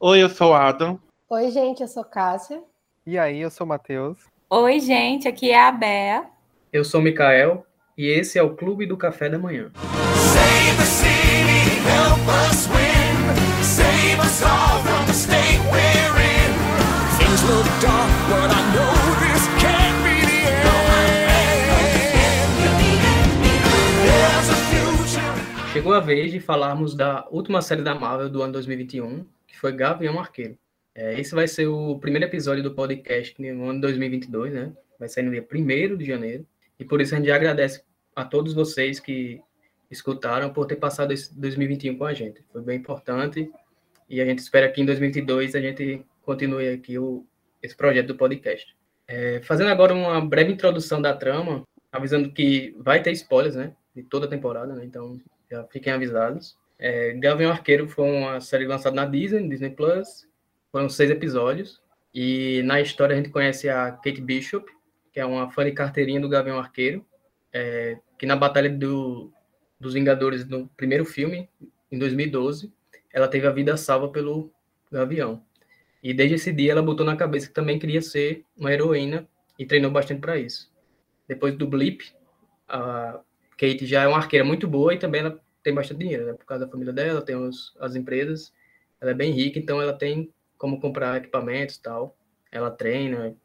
Oi, eu sou Adam. Oi, gente, eu sou Cássia. E aí, eu sou o Matheus. Oi, gente, aqui é a Bea. Eu sou o Mikael e esse é o Clube do Café da Manhã. Save the city, help us win. Save us all from the state we're in. Things look dark, but I know this can't be the end. There's a future. Chegou a vez de falarmos da última série da Marvel do ano 2021, foi Gavião Arqueiro. É, esse vai ser o primeiro episódio do podcast no ano 2022, né? Vai sair no dia 1 de janeiro. E por isso a gente agradece a todos vocês que escutaram por ter passado esse 2021 com a gente. Foi bem importante e a gente espera que em 2022 a gente continue aqui o, esse projeto do podcast. É, fazendo agora uma breve introdução da trama, avisando que vai ter spoilers, né? De toda a temporada, né? Então já fiquem avisados. É, Gavião Arqueiro foi uma série lançada na Disney, Disney Plus. Foram seis episódios. E na história a gente conhece a Kate Bishop, que é uma fã de carteirinha do Gavião Arqueiro, é, que na Batalha do, dos Vingadores, no primeiro filme, em 2012, ela teve a vida salva pelo Gavião. E desde esse dia ela botou na cabeça que também queria ser uma heroína e treinou bastante para isso. Depois do Blip, a Kate já é uma arqueira muito boa e também ela tem bastante dinheiro, né? Por causa da família dela, tem os, as empresas, ela é bem rica, então ela tem como comprar equipamentos e tal. Ela treina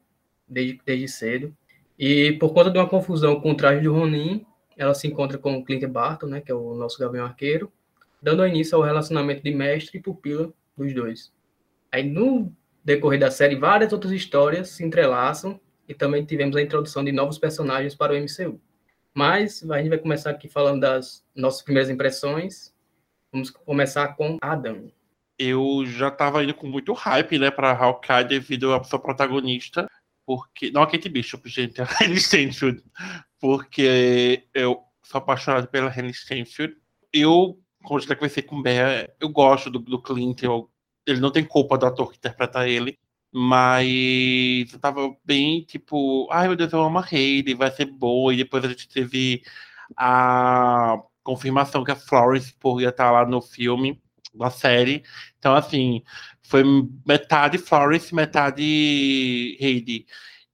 desde, desde cedo. E por conta de uma confusão com o traje de Ronin, ela se encontra com o Clint Barton, né, que é o nosso gavião arqueiro, dando início ao relacionamento de mestre e pupila dos dois. Aí no decorrer da série, várias outras histórias se entrelaçam e também tivemos a introdução de novos personagens para o MCU. Mas a gente vai começar aqui falando das nossas primeiras impressões. Vamos começar com Adam. Eu já tava indo com muito hype, né, pra Hawkeye devido à sua protagonista. Porque. Não a Kate Bishop, gente, a Henry Stanfield. Porque eu sou apaixonado pela Henry Stanfield. Eu, como já conversei com o Bea, eu gosto do, do Clint. Eu, ele não tem culpa do ator que interpreta ele. Mas eu tava bem tipo, ai meu Deus, eu amo a Hayley, vai ser boa. E depois a gente teve a confirmação que a Florence Pugh ia estar lá no filme, na série. Então, assim, foi metade Florence, metade Hayley.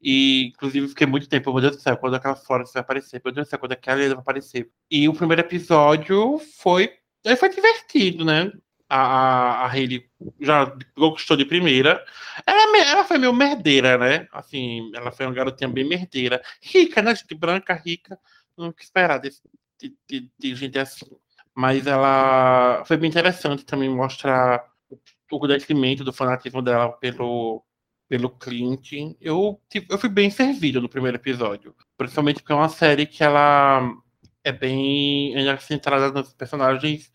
E, inclusive, fiquei muito tempo, meu Deus do céu, quando aquela Florence vai aparecer, meu Deus do céu, quando aquela vai aparecer. E o primeiro episódio foi. Foi divertido, né? A, a, a Hayley já gostou de primeira. Ela, ela foi meio merdeira, né? Assim, ela foi uma garotinha bem merdeira. Rica, né? De branca, rica. Não que esperar desse, de, de, de gente assim. Mas ela foi bem interessante também mostrar o crescimento do fanatismo dela pelo, pelo Clint. Eu, tipo, eu fui bem servido no primeiro episódio. Principalmente porque é uma série que ela é bem é centrada nos personagens.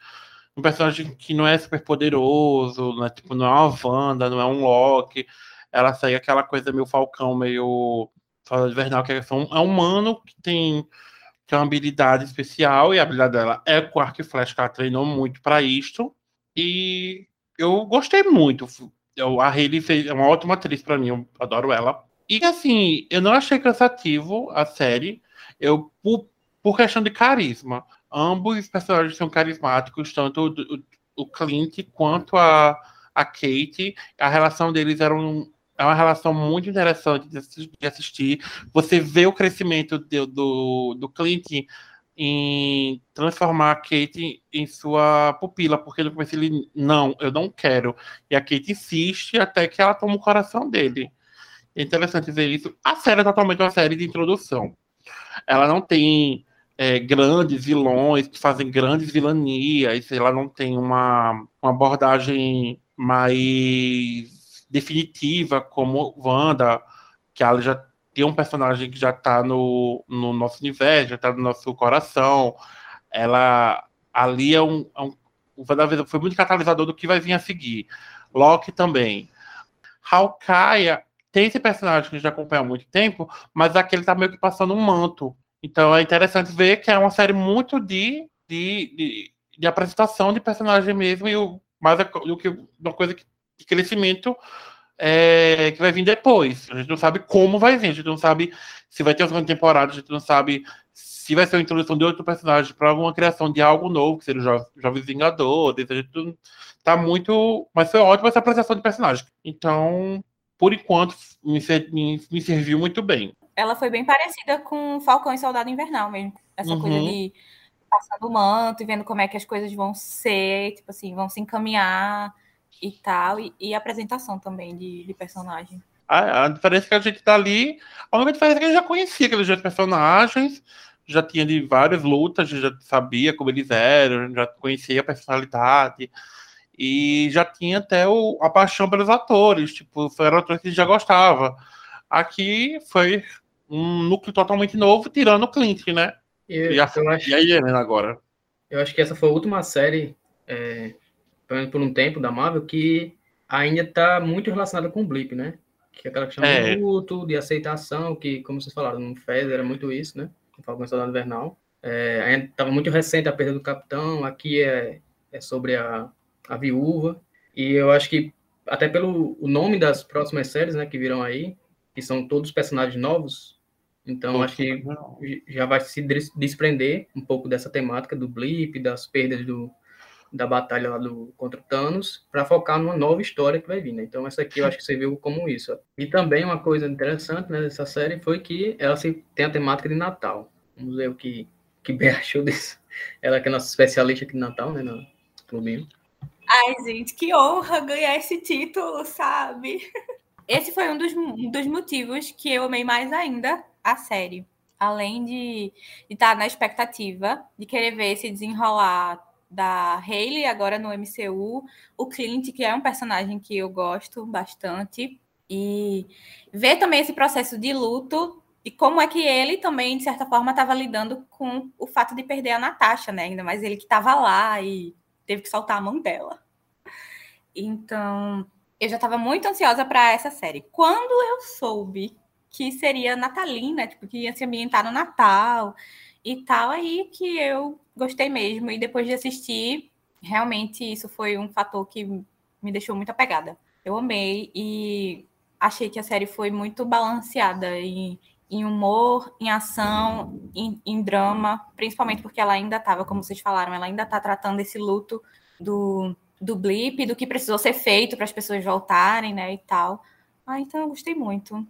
Um personagem que não é super poderoso, né? tipo, não é uma Wanda, não é um Loki. Ela segue aquela coisa meio Falcão, meio. Fala de verdade, que é um humano que tem, tem uma habilidade especial, e a habilidade dela é com arco e flecha, que ela treinou muito para isto. E eu gostei muito. Eu, a Hayley é uma ótima atriz para mim, eu adoro ela. E assim, eu não achei cansativo a série. Eu, por, por questão de carisma. Ambos os personagens são carismáticos, tanto o, o Clint quanto a, a Kate. A relação deles era um, é uma relação muito interessante de assistir. Você vê o crescimento do, do, do Clint em transformar a Kate em sua pupila, porque no começo ele, não, eu não quero. E a Kate insiste até que ela toma o coração dele. É interessante ver isso. A série é totalmente uma série de introdução. Ela não tem é, grandes vilões que fazem grandes vilanias, ela não tem uma, uma abordagem mais definitiva como Wanda, que ela já tem um personagem que já está no, no nosso universo, já está no nosso coração. Ela ali é um, é um foi muito catalisador do que vai vir a seguir. Loki também. Hawkeye tem esse personagem que a gente acompanha há muito tempo, mas aqui ele está meio que passando um manto. Então é interessante ver que é uma série muito de, de, de, de apresentação de personagem mesmo, e o, mais do que uma coisa de crescimento é, que vai vir depois. A gente não sabe como vai vir, a gente não sabe se vai ter uma segunda temporada, a gente não sabe se vai ser uma introdução de outro personagem para uma criação de algo novo, que seja o Jo- Jovens Vingadores, a gente tá muito. Mas foi ótima essa apresentação de personagem. Então, por enquanto, me, me- me serviu muito bem. Ela foi bem parecida com Falcão e Soldado Invernal mesmo. Essa Uhum. coisa de passando o manto e vendo como é que as coisas vão ser, tipo assim, vão se encaminhar e tal. E, e a apresentação também de, de personagem. A, a diferença é que a gente tá ali. A única diferença é que a gente já conhecia aqueles dois personagens, já tinha de várias lutas, já sabia como eles eram, já conhecia a personalidade. E já tinha até o, a paixão pelos atores, tipo, eram atores que a gente já gostava. Aqui foi um núcleo totalmente novo, tirando o Clint, né? E E a, eu acho e a Helena agora. Eu acho que essa foi a última série, é, pelo menos por um tempo, da Marvel, que ainda está muito relacionada com o Blip, né? Que é aquela questão É. de luto, de aceitação, que, como vocês falaram, no Fez era muito isso, né? Com Falcão Soldado Invernal. É, ainda estava muito recente a perda do Capitão, aqui é, é sobre a, a viúva. E eu acho que, até pelo o nome das próximas séries, né, que virão aí, que são todos personagens novos, então acho que já vai se des- desprender um pouco dessa temática do blip, das perdas do, da batalha lá do, contra o Thanos, para focar numa nova história que vai vir, né? Então essa aqui eu acho que você viu como isso. E também uma coisa interessante né, dessa série foi que ela se, tem a temática de Natal. Vamos ver o que, que Bea achou disso. Ela que é nossa especialista aqui de Natal, né, no clubinho. Ai, gente, que honra ganhar esse título, sabe? Esse foi um dos, um dos motivos que eu amei mais ainda a série. Além de estar na expectativa de querer ver esse desenrolar da Hayley agora no MCU, o Clint, que é um personagem que eu gosto bastante, e ver também esse processo de luto e como é que ele também, de certa forma, estava lidando com o fato de perder a Natasha, né? Ainda mais ele que estava lá e teve que soltar a mão dela. Então, eu já estava muito ansiosa para essa série. Quando eu soube que seria natalina, tipo, que ia se ambientar no Natal e tal, aí que eu gostei mesmo. E depois de assistir, realmente isso foi um fator que me deixou muito apegada. Eu amei e achei que a série foi muito balanceada em, em humor, em ação, em, em drama, principalmente porque ela ainda estava, como vocês falaram, ela ainda está tratando esse luto do, do blip, do que precisou ser feito para as pessoas voltarem, né, e tal. Ah, então eu gostei muito.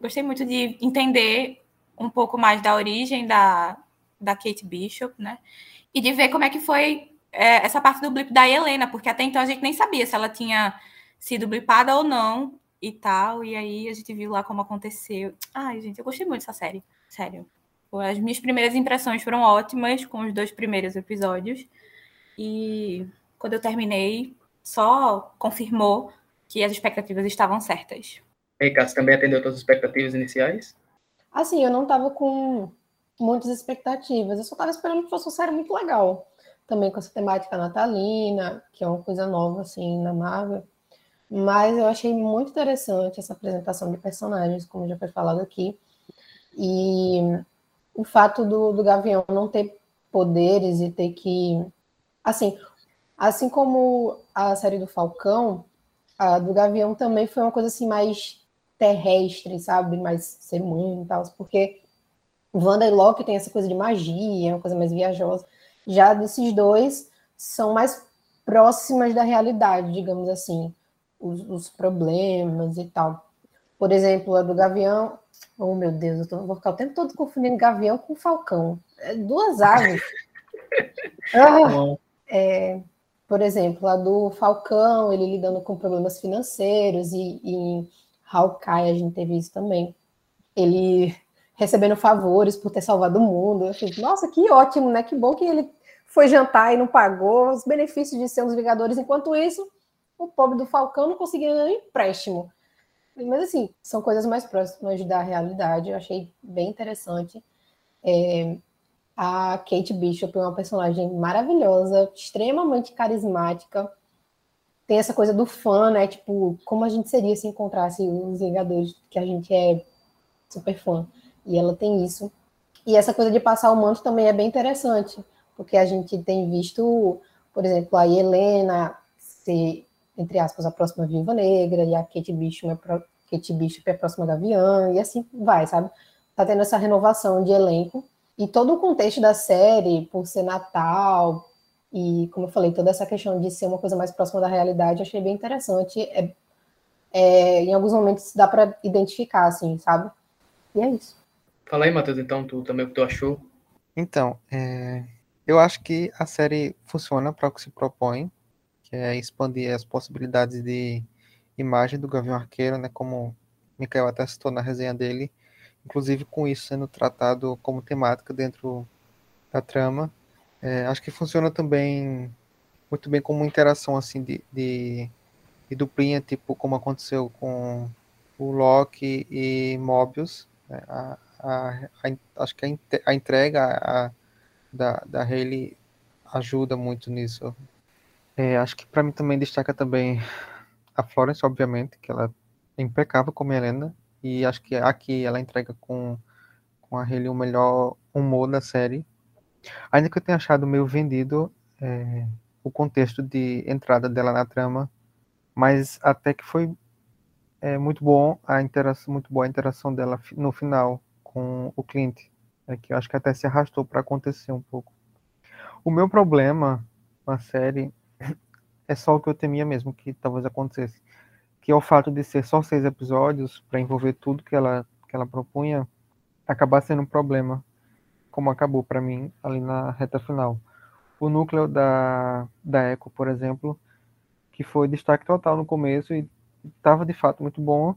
Gostei muito de entender um pouco mais da origem da, da Kate Bishop, né, e de ver como é que foi é, essa parte do blip da Helena, porque até então a gente nem sabia se ela tinha sido blipada ou não e tal, e aí a gente viu lá como aconteceu. Ai, gente, eu gostei muito dessa série, sério. As minhas primeiras impressões foram ótimas com os dois primeiros episódios, e quando eu terminei, só confirmou que as expectativas estavam certas. E aí, Cássio, também atendeu todas as expectativas iniciais? Assim, eu não tava com muitas expectativas, eu só tava esperando que fosse uma série muito legal. Também com essa temática natalina, que é uma coisa nova, assim, na Marvel. Mas eu achei muito interessante essa apresentação de personagens, como já foi falado aqui. E o fato do, do Gavião não ter poderes e ter que. Assim, assim como a série do Falcão, a do Gavião também foi uma coisa assim mais terrestre, sabe? Mais ser humano e tal. Porque Wanda e Loki tem essa coisa de magia, uma coisa mais viajosa. Já desses dois são mais próximas da realidade, digamos assim os, os, problemas e tal. Por exemplo, a do Gavião. Oh, meu Deus, eu tô, vou ficar o tempo todo confundindo Gavião com Falcão. É duas aves. ah, é, por exemplo, a do Falcão, ele lidando com problemas financeiros, e, e em Hawkeye a gente teve isso também. Ele recebendo favores por ter salvado o mundo. Eu falei, nossa, que ótimo, né? Que bom que ele foi jantar e não pagou os benefícios de ser um dos Vingadores. Enquanto isso, o pobre do Falcão não conseguia nenhum empréstimo. Mas, assim, são coisas mais próximas da realidade. Eu achei bem interessante. É, a Kate Bishop é uma personagem maravilhosa, extremamente carismática. Tem essa coisa do fã, né? Tipo, como a gente seria se encontrasse os Vingadores, que a gente é super fã. E ela tem isso. E essa coisa de passar o manto também é bem interessante, porque a gente tem visto, por exemplo, a Helena ser entre aspas, a próxima Viúva Negra, e a Kate Bishop, é pro... Kate Bishop é a próxima Gavião, e assim vai, sabe? Tá tendo essa renovação de elenco, E todo o contexto da série, por ser Natal, e como eu falei, toda essa questão de ser uma coisa mais próxima da realidade, achei bem interessante. É, é, em alguns momentos dá para identificar, assim, sabe? E é isso. Fala aí, Matheus, então, tu também o que tu achou? Então, é, eu acho que a série funciona para o que se propõe, que é expandir as possibilidades de imagem do Gavião Arqueiro, né? Como o Mikael até citou na resenha dele, inclusive com isso sendo tratado como temática dentro da trama. É, acho que funciona também muito bem como interação assim de, de, de duplinha, tipo como aconteceu com o Loki e Mobius. né? A, a, a- acho que a, entrega da, da Hayley ajuda muito nisso. É, acho que para mim também destaca também a Florence, obviamente, que ela é impecável como Helena, e acho que aqui ela entrega com, com a Hayley o melhor humor da série. Ainda que eu tenha achado meio vendido é, o contexto de entrada dela na trama, mas até que foi é, muito bom a interação, muito boa a interação dela no final com o Clint, é, que eu acho que até se arrastou para acontecer um pouco. O meu problema com a série é só o que eu temia mesmo que talvez acontecesse, que é o fato de ser só seis episódios para envolver tudo que ela que ela propunha, acabar sendo um problema, como acabou para mim ali na reta final. O núcleo da da Echo, por exemplo, que foi destaque total no começo e estava de fato muito bom.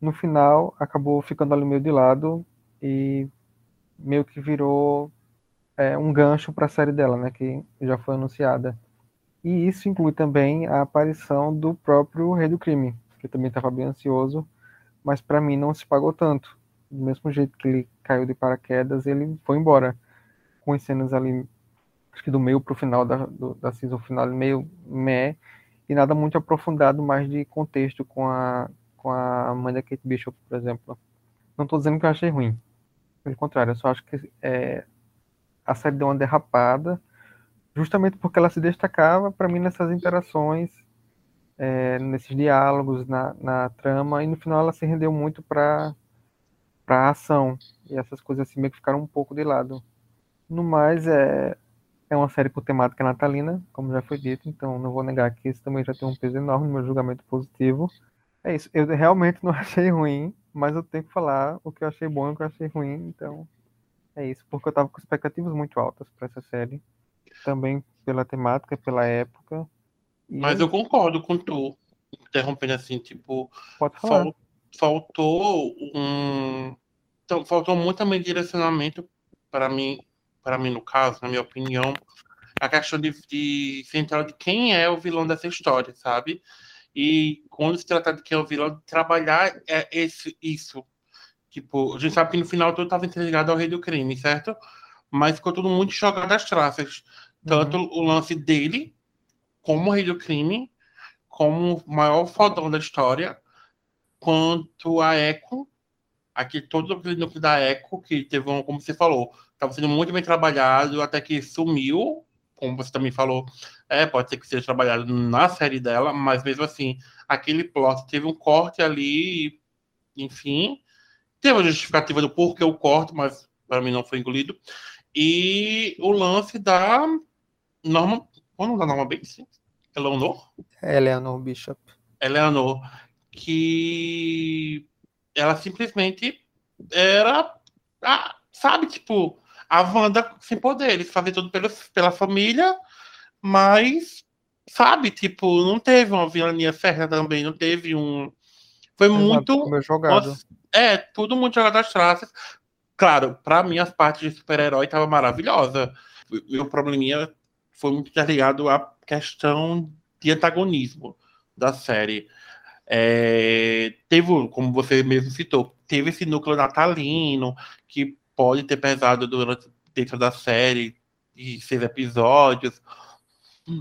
No final, acabou ficando ali meio de lado e meio que virou é, um gancho para a série dela, né, que já foi anunciada. E isso inclui também a aparição do próprio Rei do Crime, que também estava bem ansioso, mas para mim não se pagou tanto. Do mesmo jeito que ele caiu de paraquedas, ele foi embora, com as cenas ali, acho que do meio para o final da, do, da season final, meio meh, e nada muito aprofundado mais de contexto com a, com a mãe da Kate Bishop, por exemplo. Não estou dizendo que eu achei ruim, pelo contrário, eu só acho que é, a série deu uma derrapada, justamente porque ela se destacava para mim nessas interações, é, nesses diálogos, na, na trama, e no final ela se rendeu muito para a ação, e essas coisas assim meio que ficaram um pouco de lado. No mais, é, é uma série com temática natalina, como já foi dito, então não vou negar que isso também já tem um peso enorme no meu julgamento positivo. É isso, eu realmente não achei ruim, mas eu tenho que falar o que eu achei bom e o que eu achei ruim, então é isso, porque eu tava com expectativas muito altas para essa série, também pela temática, pela época. Mas eu concordo com tu, interrompendo assim, tipo, pode falar. fal- faltou um. Então, faltou muito também direcionamento para mim, para mim, no caso, na minha opinião, a questão de, de central de quem é o vilão dessa história, sabe? E quando se trata de quem é o vilão, trabalhar é esse, isso. Tipo, a gente sabe que no final tudo estava interligado ao rei do crime, certo? Mas ficou tudo muito jogado às traças. Tanto o lance dele, como rei do crime, como o maior fodão da história, quanto a Echo, aqui todo aquele núcleo da Echo, que teve um, como você falou, estava sendo muito bem trabalhado, até que sumiu, como você também falou, é, pode ser que seja trabalhado na série dela, mas mesmo assim, aquele plot teve um corte ali, enfim, teve a justificativa do porquê o corte, mas para mim não foi engolido, e o lance da Norma, qual da Norma Bates? Eleanor? Eleanor Bishop. Eleanor, que ela simplesmente era, ah, sabe, tipo, a Wanda sem poderes, fazer tudo pelo, pela família, mas, sabe, tipo, não teve uma vilania férrea também, não teve um. Foi muito. Meu jogado. Nossa, é, tudo muito jogado às traças. Claro, pra mim as partes de super-herói tava maravilhosa. E o probleminha foi muito ligado à questão de antagonismo da série. É, teve, como você mesmo citou, teve esse núcleo natalino que pode ter pesado durante, dentro da série de seis episódios,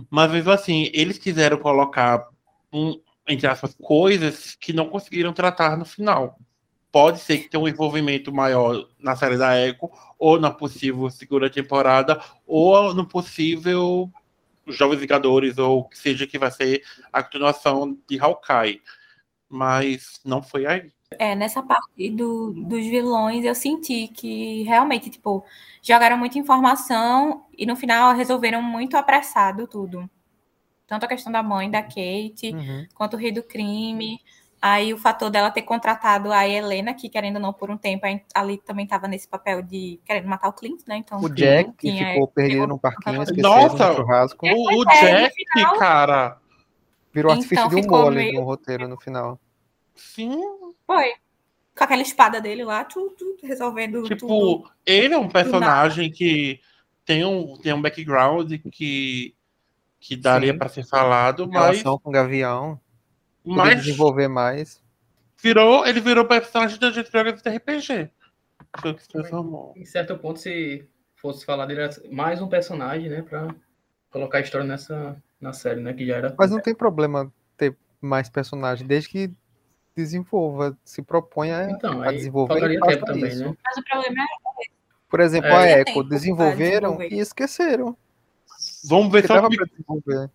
mas mesmo assim, eles quiseram colocar um, entre aspas, coisas que não conseguiram tratar no final. Pode ser que tenha um envolvimento maior na série da Echo, ou na possível segunda temporada, ou no possível Jovens Vingadores, ou que seja que vai ser a continuação de Hawkeye. Mas não foi aí. É, nessa parte do, dos vilões, eu senti que realmente, tipo, jogaram muita informação e no final resolveram muito apressado tudo. Tanto a questão da mãe, da Kate, Uhum. quanto o rei do crime. Aí o fator dela ter contratado a Helena, que querendo ou não, por um tempo, ali também estava nesse papel de querendo matar o Clint, né? Então, O Jack, que tinha- ficou perdido no parquinho, Nossa, esqueceram Nossa! no churrasco. O, o é, Jack, final- cara. Virou Então, artifício de um ficou mole meio- no roteiro no final. Sim, Foi. Com aquela espada dele lá, tudo, tudo resolvendo tipo, tudo. ele é um personagem que tem um, tem um background que, que daria Sim. pra ser falado, Em mas, relação com o Gavião, mas desenvolver mais. virou, ele virou personagem da Dungeons Dragons de RPG. Em certo ponto, se fosse falar dele, era mais um personagem, né? Pra colocar a história nessa na série, né? Que já era. Mas não tem problema ter mais personagens, desde que desenvolva, se proponha Então, a desenvolver faltaria faça tempo também, isso. né? Mas o problema é Por exemplo, É. a Echo, desenvolveram desenvolver. e esqueceram. Vamos ver, Porque só pra desenvolver.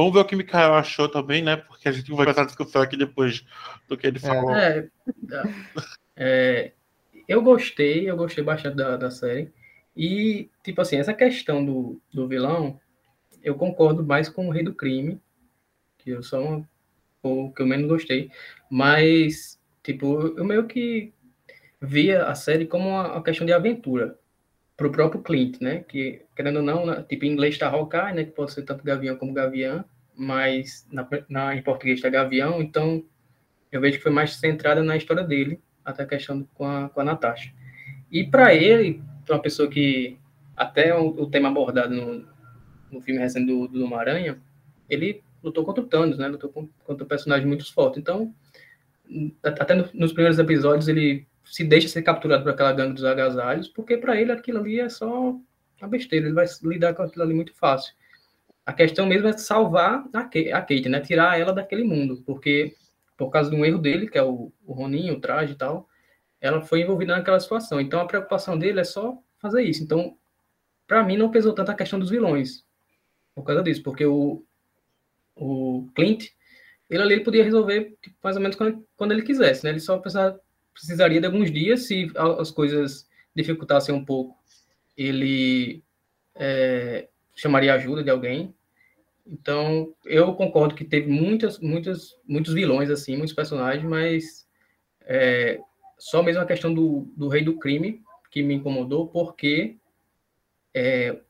Vamos ver o que o Mikael achou também, né? Porque a gente vai fazer a discussão aqui depois do que ele falou. É, é, eu gostei, eu gostei bastante da, da série. E, tipo assim, essa questão do, do vilão, eu concordo mais com o Rei do Crime, que eu sou uma, o que eu menos gostei. Mas, tipo, eu meio que via a série como uma, uma questão de aventura pro próprio Clint, né? Que, querendo ou não, tipo, em inglês tá Hawkeye, né? Que pode ser tanto Gavião como Gavião, mas na, na, em português tá Gavião, então eu vejo que foi mais centrada na história dele, até a questão com a, com a Natasha. E para ele, uma pessoa que, até o, o tema abordado no, no filme recente do, do Homem-Aranha, ele lutou contra o Thanos, né? Lutou contra um personagem muito forte. Então, até no- nos primeiros episódios, ele se deixa ser capturado por aquela gangue dos agasalhos, porque para ele aquilo ali é só uma besteira, ele vai lidar com aquilo ali muito fácil. A questão mesmo é salvar a Kate, né? Tirar ela daquele mundo, porque por causa de um erro dele, que é o, o Roninho, o traje e tal, ela foi envolvida naquela situação. Então a preocupação dele é só fazer isso. Então, para mim, não pesou tanto a questão dos vilões por causa disso, porque o, o Clint, ele ali ele podia resolver tipo, mais ou menos quando, quando ele quisesse, né? Ele só precisava, precisaria de alguns dias, se as coisas dificultassem um pouco, ele é, chamaria ajuda de alguém. Então, eu concordo que teve muitas, muitas, muitos vilões, assim, muitos personagens, mas é, só mesmo a questão do, do rei do crime que me incomodou, porque, é,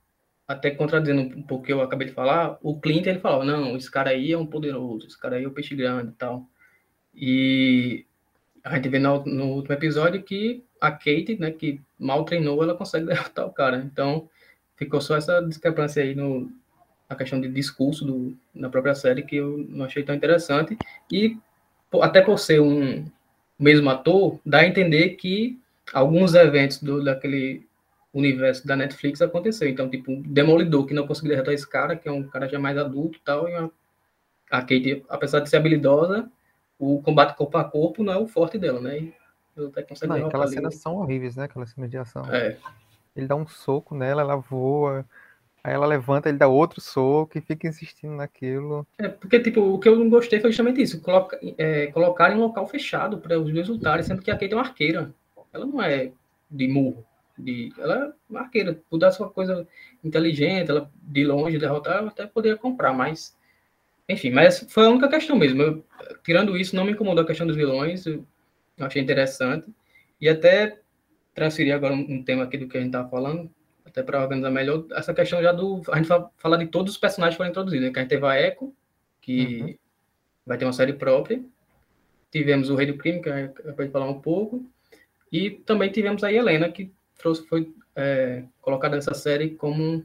até contradizendo um pouco o que eu acabei de falar, o Clint, ele falava, não, esse cara aí é um poderoso, esse cara aí é o peixe grande e tal. E a gente vê no, no último episódio que a Kate, né, que mal treinou, ela consegue derrotar o cara. Então, ficou só essa discrepância aí no, na questão de discurso do, na própria série que eu não achei tão interessante. E até por ser um mesmo ator, dá a entender que alguns eventos do, daquele universo da Netflix aconteceu. Então, tipo, um Demolidor, que não conseguiu derrotar esse cara, que é um cara já mais adulto e tal, e a Kate, apesar de ser habilidosa, o combate corpo a corpo não é o forte dela, né? E até consegue Não, aquelas cenas são horríveis, né? Aquelas cenas de ação. É, Ele dá um soco nela, ela voa, aí ela levanta, ele dá outro soco e fica insistindo naquilo. É, porque, tipo, o que eu não gostei foi justamente isso, coloca, é, colocar em um local fechado para os dois lutarem, sendo que a Kate é uma arqueira. Ela não é de murro. De, ela é uma arqueira. Por sua coisa inteligente, ela de longe derrotar, ela até poderia comprar, mas. Enfim, mas foi a única questão mesmo. Eu, tirando isso, não me incomodou a questão dos vilões, eu, achei interessante. E até transferir agora um, tema aqui do que a gente estava falando, até para organizar melhor, essa questão já do. A gente vai falar de todos os personagens que foram introduzidos, né? Que a gente teve a Echo, que Uhum. vai ter uma série própria. Tivemos o Rei do Crime, que eu acabei de falar um pouco. E também tivemos a Helena, que trouxe, foi é, colocada nessa série como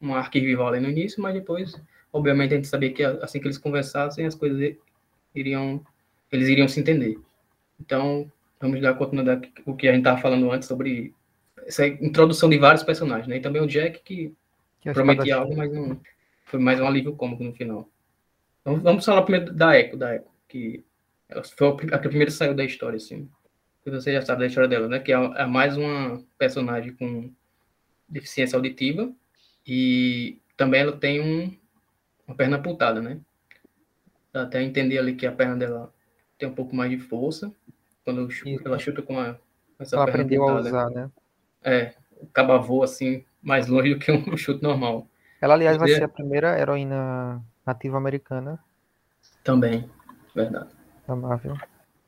um, arquivival ali no início, mas depois, obviamente, a gente sabia que assim que eles conversassem, as coisas iriam, eles iriam se entender. Então, vamos dar continuidade ao que a gente estava falando antes sobre essa introdução de vários personagens, né? E também o Jack, que Que é prometia algo, mas não foi mais um alívio cômico no final. Então, vamos falar primeiro da Echo, da Echo, que foi a que primeiro saiu da história, assim. Que você já sabe da história dela, né? Que é, é mais uma personagem com deficiência auditiva e também ela tem um, uma perna amputada, né? Dá até entender ali que a perna dela tem um pouco mais de força. Quando chu- Isso. ela chuta com a essa Ela perna aprendeu a usar, né? É, o caba voa assim, mais longe do que um chute normal. Ela, aliás, vai E- ser a primeira heroína nativa americana Também, verdade. da Marvel.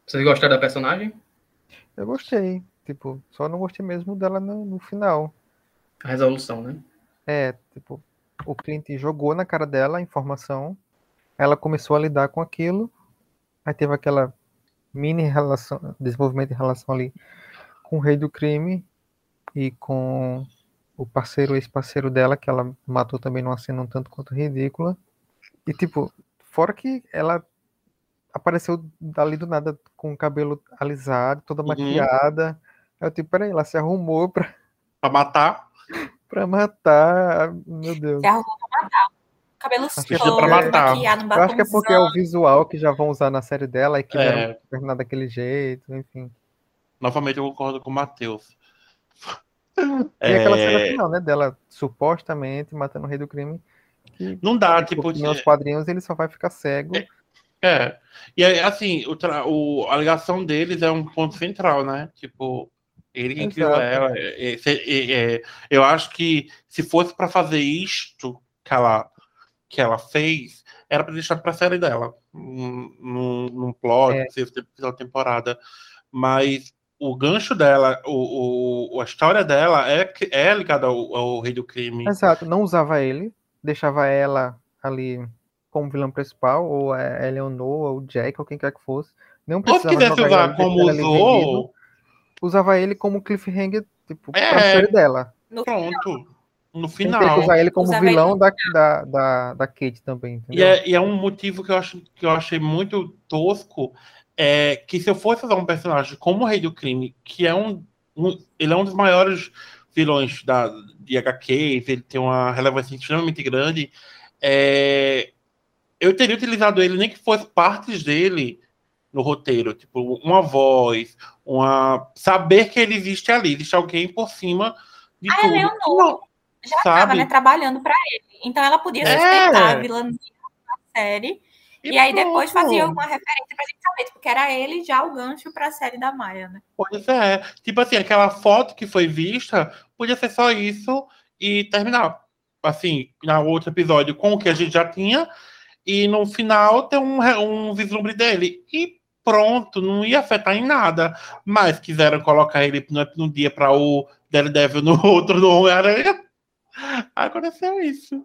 Vocês gostaram da personagem? Eu gostei. Tipo, só não gostei mesmo dela no, no final. A resolução, né? É, tipo, o cliente jogou na cara dela a informação, ela começou a lidar com aquilo, aí teve aquela mini relação, desenvolvimento em relação ali com o rei do crime e com o parceiro, ex-parceiro dela, que ela matou também numa cena um tanto quanto ridícula. E tipo, fora que ela apareceu dali do nada com o cabelo alisado, toda Uhum. maquiada. Eu tipo, peraí, ela se arrumou pra, Pra matar. Pra matar. Meu Deus. Se arrumou pra matar. Cabelo Acho que é solto, matar. maquiado, Eu acho que é porque é o visual que já vão usar na série dela e que É. deram terminar daquele jeito, enfim. Novamente eu concordo com o Matheus. E aquela cena É, final, né? Dela supostamente matando o rei do crime. Que, não dá, tipo, tipo. que nem os quadrinhos, ele só vai ficar cego. É. E aí, assim, o, tra- o- a ligação deles é um ponto central, né? Tipo, ele Exato. ela. é- é- é- é- eu acho que se fosse pra fazer isto que ela, que ela fez, era pra deixar pra série dela. Num, num, plot, É. não sei se tem temporada. Mas o gancho dela, o, o, a história dela é, é ligada ao, ao rei do crime. Exato, não usava ele, deixava ela ali como vilã principal, ou a Eleanor, ou o Jack, ou quem quer que fosse. Não Ou se precisava quisesse usar como usou, Usava ele como cliffhanger, tipo, É. pra série dela. No pronto. No Sem ter que final. usar ele como Usava ele vilão da, da, da, da Kate também, E é, e é um motivo que eu, acho, que eu achei muito tosco. É que se eu fosse usar um personagem como o Rei do Crime, que é um. um- ele é um dos maiores vilões da, de HQs, ele tem uma relevância extremamente grande. é, eu teria utilizado ele, nem que fosse partes dele no roteiro, tipo, uma voz, uma. Saber que ele existe ali, existe alguém por cima de A tudo. Eleanor já estava, né, trabalhando pra ele. Então ela podia É. sustentar a vilania da série. E, aí depois fazia alguma referência pra gente saber, porque era ele já o gancho pra série da Maia, né? Pois é. Tipo assim, aquela foto que foi vista, podia ser só isso e terminar. Assim, no outro episódio com o que a gente já tinha, e no final ter um, um vislumbre dele. E pronto, não ia afetar em nada. Mas quiseram colocar ele no, no dia para o Daredevil no outro no Homem-Aranha. Aconteceu isso.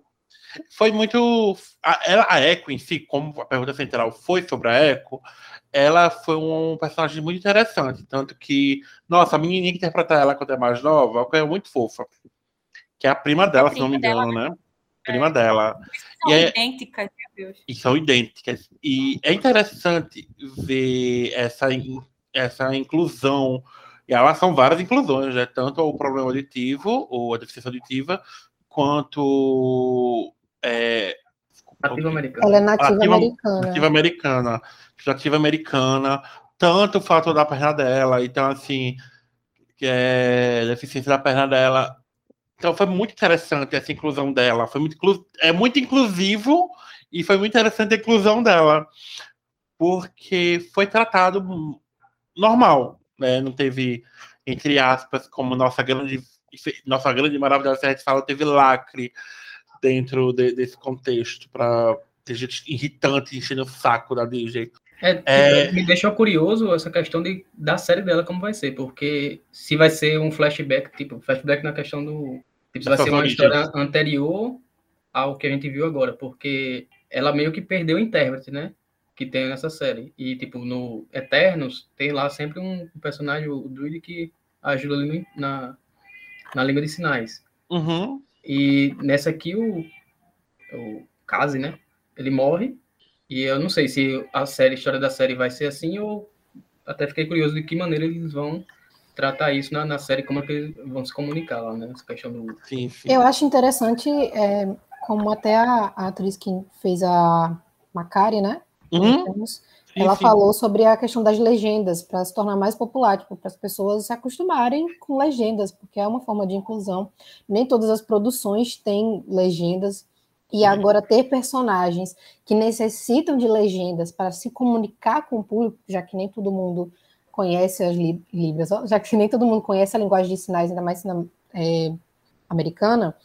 Foi muito. A, ela- a Echo em si, como a pergunta central foi sobre a Echo, ela foi um personagem muito interessante. Tanto que, nossa, a menininha que interpreta ela quando é mais nova é muito fofa. Que é a prima dela, se não me engano, né? Prima dela. São E é- idênticas, Deus. E são idênticas. E é interessante ver essa, essa inclusão. E elas são várias inclusões, né? Tanto o problema auditivo, ou a deficiência auditiva, quanto. É, Nativo americano. Ela é nativa Nativa- americana. nativa americana. Nativa americana, tanto o fato da perna dela, então assim, que é deficiência da perna dela. Então foi muito interessante essa inclusão dela. Foi muito, é muito inclusivo e foi muito interessante a inclusão dela. Porque foi tratado normal, né? Não teve, entre aspas, como nossa grande, nossa grande maravilhosa série de fala, teve lacre dentro de- desse contexto para ter gente irritante enchendo o saco da Disney. É, É. Me deixou curioso essa questão de, da série dela, como vai ser, porque se vai ser um flashback, tipo, flashback na questão do. Tipo, se vai ser uma história anterior ao que a gente viu agora, porque ela meio que perdeu o intérprete, né? Que tem nessa série. E, tipo, no Eternos, tem lá sempre um personagem, o Druid, que ajuda ali no- na, na língua de sinais. Uhum. E nessa aqui, o, o Kazi, né? Ele morre. E eu não sei se a série, a história da série vai ser assim, ou até fiquei curioso de que maneira eles vão tratar isso na, na série, como é que eles vão se comunicar lá, né? Essa questão do. Sim, sim. Eu acho interessante, é, como até a, a atriz que fez a Macari, né? Uhum. Sim, Ela sim. falou sobre a questão das legendas, para se tornar mais popular, tipo, para as pessoas se acostumarem com legendas, porque é uma forma de inclusão. Nem todas as produções têm legendas, e Uhum. agora ter personagens que necessitam de legendas para se comunicar com o público, já que nem todo mundo conhece as li- libras, já que nem todo mundo conhece a linguagem de sinais, ainda mais na, é, americana,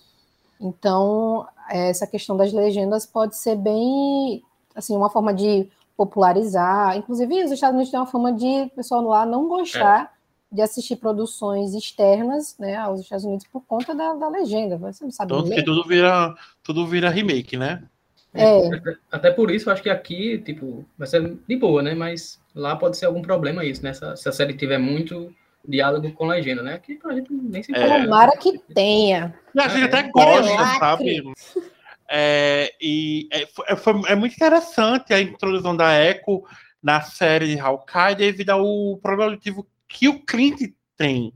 então essa questão das legendas pode ser bem, assim, uma forma de popularizar. Inclusive, os Estados Unidos têm uma forma de o pessoal lá não gostar de assistir produções externas, né, aos Estados Unidos por conta da, da legenda. Você não sabe Tanto que tudo vira, tudo vira remake, né? É, Até por isso, eu acho que aqui, tipo, vai ser de boa, né? Mas lá pode ser algum problema isso, né? Se a, se a série tiver muito diálogo com legenda, né? Aqui a gente nem se É. importa. tomara que tenha. A gente É, até é gosta, lacre. sabe? É, e é, foi- foi- é muito interessante a introdução da Echo na série de Hawkeye devido ao problema auditivo que o Clint tem.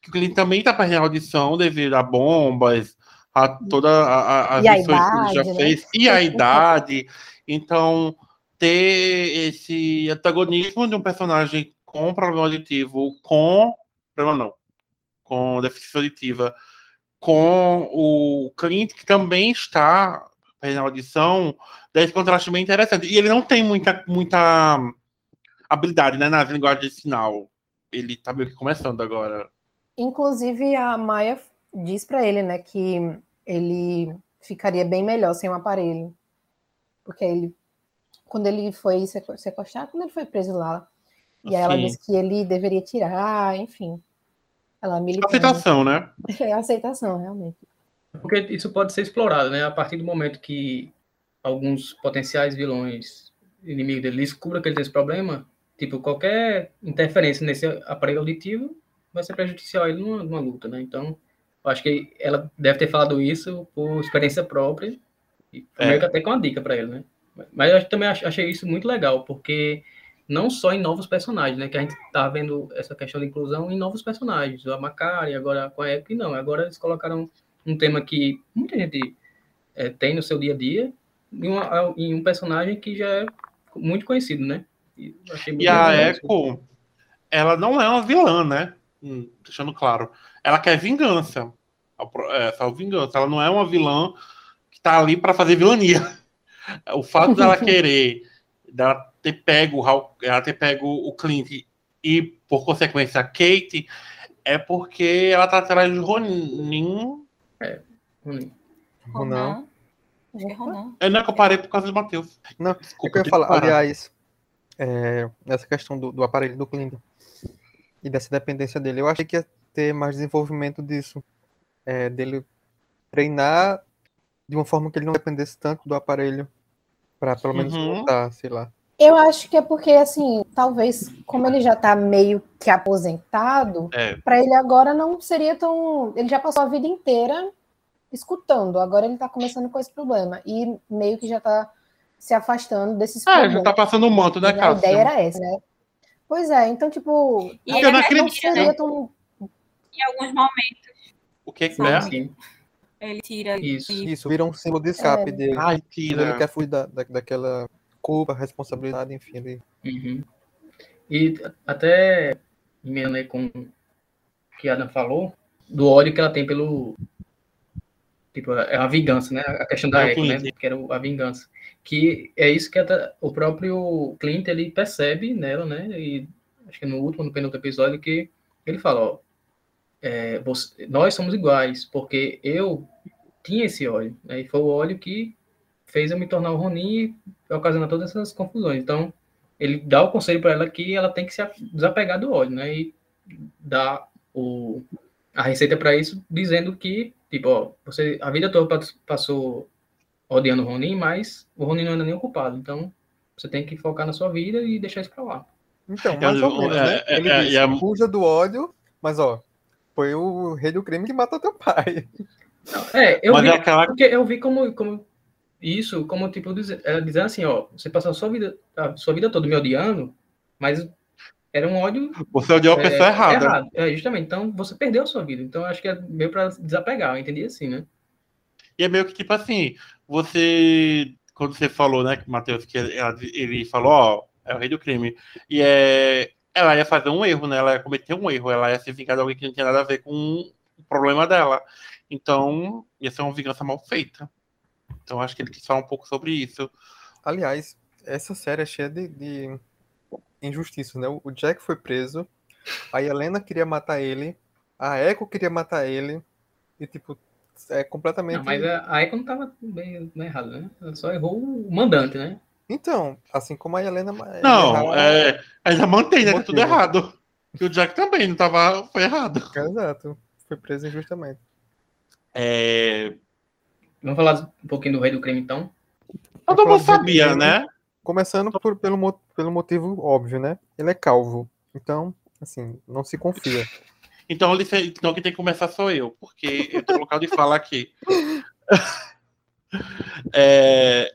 Que o Clint também está perdendo a audição devido a bombas, a toda a, a, as missões que ele já né? fez, e a idade. Então, ter esse antagonismo de um personagem com problema auditivo, com. Problema não. Com deficiência auditiva, com o Clint, que também está perdendo a audição, dá esse contraste bem interessante. E ele não tem muita, muita habilidade né, nas linguagens de sinal. Ele tá meio que começando agora. Inclusive, a Maia diz para ele, né, que ele ficaria bem melhor sem um aparelho. Porque ele, quando ele foi sequ- sequestrado, quando ele foi preso lá, e aí ela Sim. disse que ele deveria tirar, enfim. Ela militando. Aceitação, né? É aceitação, realmente. Porque isso pode ser explorado, né? A partir do momento que alguns potenciais vilões, inimigos dele, descubram que ele tem esse problema, tipo, qualquer interferência nesse aparelho auditivo vai ser prejudicial a ele numa, numa luta, né? Então, eu acho que ela deve ter falado isso por experiência própria, e É. meio que até com uma dica para ele, né? Mas eu também ach- achei isso muito legal, porque não só em novos personagens, né? Que a gente tá vendo essa questão de inclusão em novos personagens, a Macari, agora com a Echo, e não, agora eles colocaram um tema que muita gente eh, tem no seu dia a dia em, uma- em um personagem que já é muito conhecido, né? E, E a. Echo, ela não é uma vilã, né? Hum, deixando claro. Ela quer vingança. É, só vingança. Ela não é uma vilã que tá ali para fazer vilania. O fato dela querer, dela ter pego, ela ter pego o Clint e, por consequência, a Kate, é porque ela tá atrás de Ronin. Hum. Ronan. Acho que é Ronan. Eu não é que eu parei por causa do Matheus. Não, Desculpa, É que eu ia falar, parar. aliás, é, nessa questão do, do aparelho do Clinton e dessa dependência dele, eu achei que ia ter mais desenvolvimento disso, é, dele treinar de uma forma que ele não dependesse tanto do aparelho, para pelo menos Uhum. lutar, sei lá. Eu acho que é porque, assim, talvez, como ele já tá meio que aposentado, É. para ele agora não seria tão. Ele já passou a vida inteira escutando, agora ele tá começando com esse problema. E meio que já tá se afastando desses Ah, problemas. já tá passando o manto, né, E a ideia era essa, né? Pois é, então, tipo, E Eu não até acredito, não tira, né? seria tão. Em alguns momentos O que que é? Sim, ele tira Isso. Isso, vira um símbolo de escape dele. Ai, Quando ele tira. quer fugir da, da, daquela culpa, responsabilidade, enfim. Ele... Uhum. E até emendando aí com o que a Adam falou, do ódio que ela tem pelo. Tipo, é a vingança, né? A questão da É Echo, né? Que era a vingança. Que é isso que até o próprio Clint ele percebe nela, né? E acho que no último, no penúltimo episódio, que ele fala: Ó, é, você- nós somos iguais, porque eu tinha esse ódio, né? E foi o ódio que fez eu me tornar o Ronin e ocasionar todas essas confusões. Então, ele dá o conselho para ela que ela tem que se desapegar do ódio, né? E dá o, a receita para isso, dizendo que, tipo, ó, você a vida toda pas- passou odiando o Ronin, mas o Ronin não é nem o culpado. Então, você tem que focar na sua vida e deixar isso para lá. Então, É, mais ou é, menos, né? é, Ele é, e a- fuja do ódio, mas ó, foi o rei do crime que matou teu pai. É, eu Mas vi, é aquela. porque eu vi como, como isso, como tipo, dizer- ela dizendo assim, ó, você passou a sua vida, a sua vida toda me odiando, mas era um ódio Você odiou a É, pessoa errada. errado. É, justamente. Então, você perdeu a sua vida. Então, acho que é meio para desapegar. Eu entendi assim, né? E é meio que tipo assim, você. Quando você falou, né, que Matheus, que ele falou, ó, é o rei do crime. E é. Ela ia fazer um erro, né? Ela ia cometer um erro, ela ia se vingar de alguém que não tinha nada a ver com o problema dela. Então, ia ser uma vingança mal feita. Então, acho que ele quis falar um pouco sobre isso. Aliás, essa série é cheia de, de injustiças, né? O Jack foi preso, a Helena queria matar ele, a Echo queria matar ele, e tipo, é completamente. Não, mas a, a Echo não tava bem, bem errado, né? Ela só errou o mandante, né? Então, assim como a Helena. Não, errava- é, ainda mantém, né? Tá tudo errado. E o Jack também não tava. Foi errado. Exato. Foi preso injustamente. É, Vamos falar um pouquinho do Rei do Crime, então? todo mundo falar do sabia, né? Começando por, pelo, pelo motivo óbvio, né? Ele é calvo. Então, assim, não se confia. Então, ele, então quem tem que começar sou eu, porque eu tô local de fala aqui. É,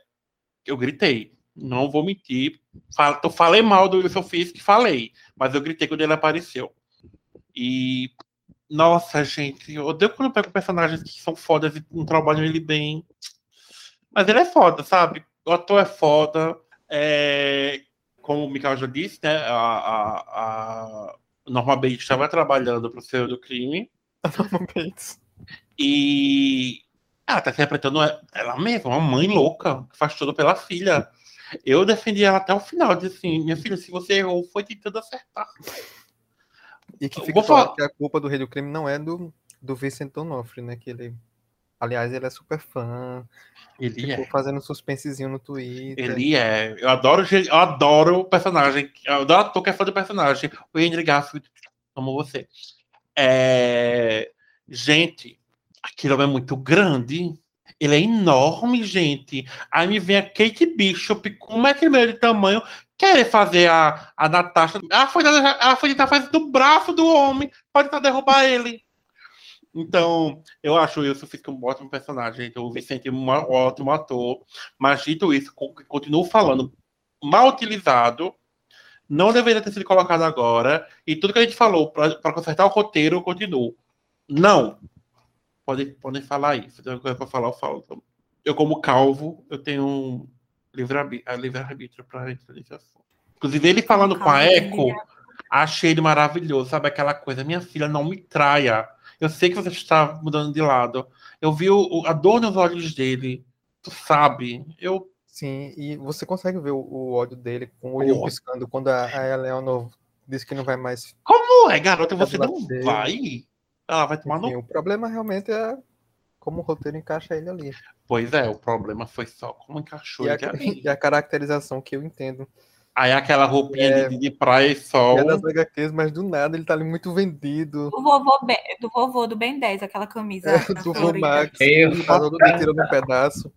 eu gritei, não vou mentir. Fal- Eu falei mal do Wilson Fisk, falei, mas eu gritei quando ele apareceu. E, nossa, gente, eu odeio quando eu pego personagens que são fodas e não trabalham ele bem. Mas ele é foda, sabe? O ator é foda. É, como o Mikael já disse, né? A, a, a Norma Bates estava trabalhando para o Senhor do Crime. Norman Bates. E ela tá interpretando ela mesma, uma mãe louca, que faz tudo pela filha. Eu defendi ela até o final, disse assim, minha filha, se você errou, foi tentando acertar. E que fica claro que a culpa do Rei do Crime não é do, do Vincent D'Onofrio, né? Que ele. Aliás, ele é super fã. Ele Ficou é. fazendo suspensezinho no Twitter. Ele é. Eu adoro, eu adoro o personagem. Eu adoro ator que é fã do personagem. O Andrew Garfield, amo você. É, Gente, aquilo é muito grande. Ele é enorme, gente. Aí me vem a Kate Bishop com um metro e meio de tamanho, querer fazer a, a Natasha. Ela foi, ela foi tentar fazer do braço do homem para tentar derrubar ele. Então, eu acho o Wilson Fisk um ótimo personagem. O Vicente é um ótimo ator. Mas, dito isso, co- continuo falando, mal utilizado, não deveria ter sido colocado agora. E tudo que a gente falou para consertar o roteiro, eu continuo. Não. Podem, podem falar aí. Se tem alguma coisa para falar, eu falo. Eu, como calvo, eu tenho livre-arbítrio para entrar nesse assunto. Inclusive, ele falando com a Echo, livre- achei ele maravilhoso. Sabe aquela coisa? Minha filha, não me traia. Eu sei que você está mudando de lado. Eu vi o- a dor nos olhos dele. Tu sabe? Eu Sim, e você consegue ver o, o ódio dele com o olho Ó. piscando quando a, a Eleanor diz que não vai mais. Como é, garota? Você não dele. vai? Ela vai tomar Enfim, no. o problema realmente é como o roteiro encaixa ele ali. Pois é, o problema foi só como encaixou E a, ele ali. e a caracterização que eu entendo. Aí aquela roupinha de, de praia e sol. É das HQs, mas do nada ele tá ali muito vendido. Do vovô, do vovô do Ben 10, aquela camisa. É, do colorida. Vomax, Eu o lutador do tiro num pedaço.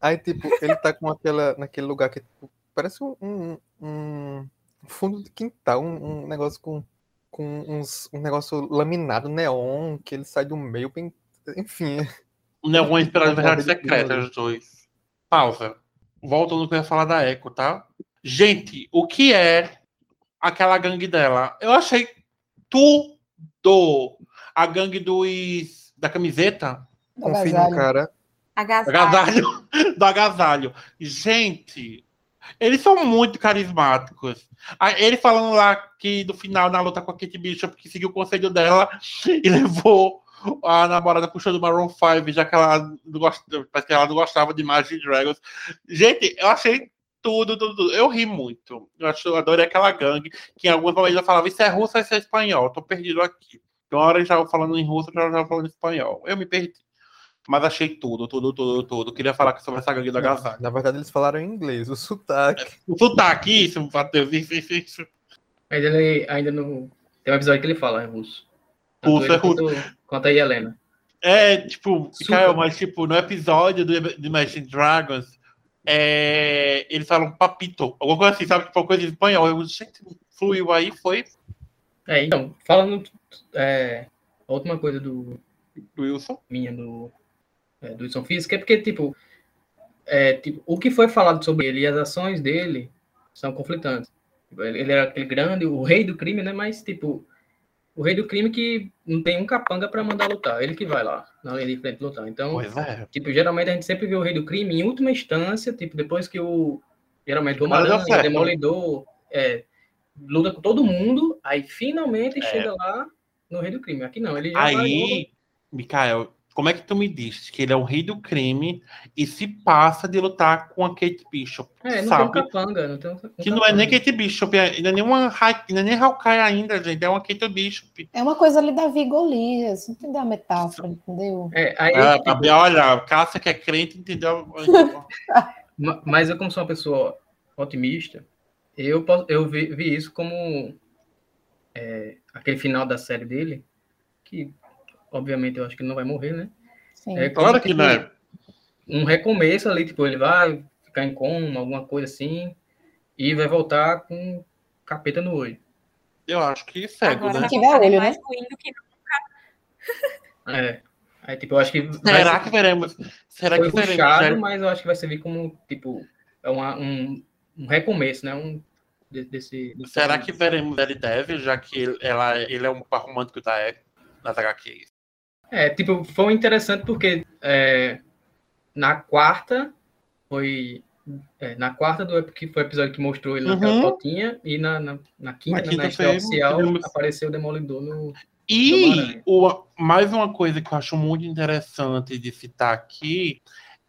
Aí, tipo, ele tá com aquela, naquele lugar que tipo, parece um, um, um fundo de quintal, um, um negócio com, com uns, um negócio laminado, neon, que ele sai do meio, bem, enfim. Não, vou esperar a verdade Morre de secreta, clima ali. os dois. Pausa. Volta no que eu ia falar da Echo, tá? Gente, o que é aquela gangue dela? Eu achei tudo. A gangue dos. da camiseta. Filho do cara. Agasalho. Agasalho. Do agasalho. Gente, eles são muito carismáticos. Ele falando lá que no final, na luta com a Kate Bishop, que seguiu o conselho dela e levou a namorada pro show do Maroon 5, já que ela não, gost... parece que ela não gostava de Imagine Dragons. Gente, eu achei tudo, tudo, tudo. Eu ri muito. Eu, acho, eu adorei aquela gangue, que em alguns momentos eu falava, isso é russo ou isso é espanhol? Tô perdido aqui. Então, uma hora eles estavam falando em russo, outra hora eles estavam falando em espanhol. Eu me perdi. Mas achei tudo, tudo, tudo, tudo. Queria falar sobre essa gangue do agasalho. Na verdade, eles falaram em inglês, o sotaque. O sotaque, isso, Matheus, isso, isso, isso. Ele ainda não. Tem um episódio que ele fala em russo. Tanto Russo é russo. Quanto, quanto a Helena. É, tipo, Super. Mikael, mas tipo, no episódio do, do Imagine Dragons, é, eles falam papito, alguma coisa assim, sabe? Tipo, uma coisa em espanhol. Eu, gente, fluiu aí, foi É, então, falando. É, a última coisa do, do Wilson. minha do, é, do Wilson Fisk é porque, tipo, é, tipo, o que foi falado sobre ele e as ações dele são conflitantes. Ele, ele era aquele grande, o rei do crime, né? Mas, tipo, o rei do crime que não tem um capanga para mandar lutar. Ele que vai lá, na linha de frente lutar. Então, é. tipo, geralmente a gente sempre vê o rei do crime em última instância, tipo, depois que o. Geralmente o Homem-Aranha, certo. Demolidor, é, luta com todo mundo, aí finalmente É. chega lá no rei do crime. Aqui não, ele já vai Aí, Mikael, Como é que tu me diz que ele é o rei do crime e se passa de lutar com a Kate Bishop? É, não sabe? tem um capanga, não tem um, um Que não é nem capanga. Kate Bishop, é, não é nenhuma não é nem Hawkeye ainda, gente. É uma Kate Bishop. É uma coisa ali da Vigolias, você entendeu a metáfora, entendeu? É, aí, Ah, Bia, olha, Cássia que é crente, entendeu? ma- mas eu, como sou uma pessoa otimista, eu, posso, eu vi, vi isso como é, aquele final da série dele, que obviamente eu acho que ele não vai morrer, né? Sim. É Claro que tipo, não é. um recomeço ali, tipo, ele vai ficar em coma, alguma coisa assim, e vai voltar com capeta no olho. Eu acho que cego, Agora né? vai Tiver olho, mais né? ruim do que É. Aí, tipo, eu acho que Será ser- que veremos? Será foi que veremos? puxado, né? mas eu acho que vai servir como, tipo, é uma- um, um recomeço, né? Um, de- desse, desse Será que veremos Daredevil, já que ele, ela, ele é um par romântico da nas HQs? É, tipo, foi interessante porque é, na quarta foi. é, na quarta do que foi o episódio que mostrou ele naquela Uhum. fotinha, e na, na, na quinta, Na né, quinta na oficial, tivemos- apareceu o Demolidor no. E o, mais uma coisa que eu acho muito interessante de citar aqui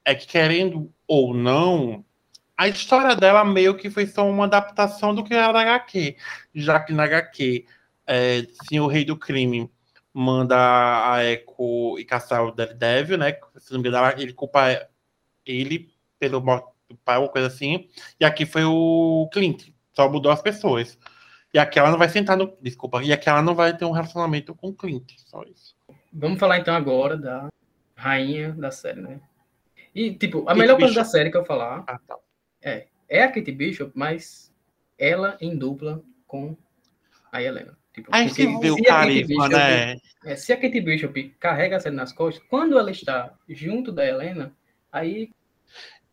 é que, querendo ou não, a história dela meio que foi só uma adaptação do que era na HQ. Já que na HQ, é, sim, o Rei do Crime manda a Echo e caçar o Daredevil, né? Se não me engano, ele culpa ele pelo pai, uma coisa assim. E aqui foi o Clint, só mudou as pessoas. E aqui ela não vai sentar no. Desculpa, e aqui ela não vai ter um relacionamento com o Clint. Só isso. Vamos falar então agora da rainha da série, né? E, tipo, a Kate melhor coisa da série que eu falar Ah, tá. é a Kate Bishop, mas ela em dupla com a Helena. Tipo, porque você vê o se a Kate carisma, Bishop- né? É, se a Kate Bishop carrega a série nas costas, quando ela está junto da Helena, aí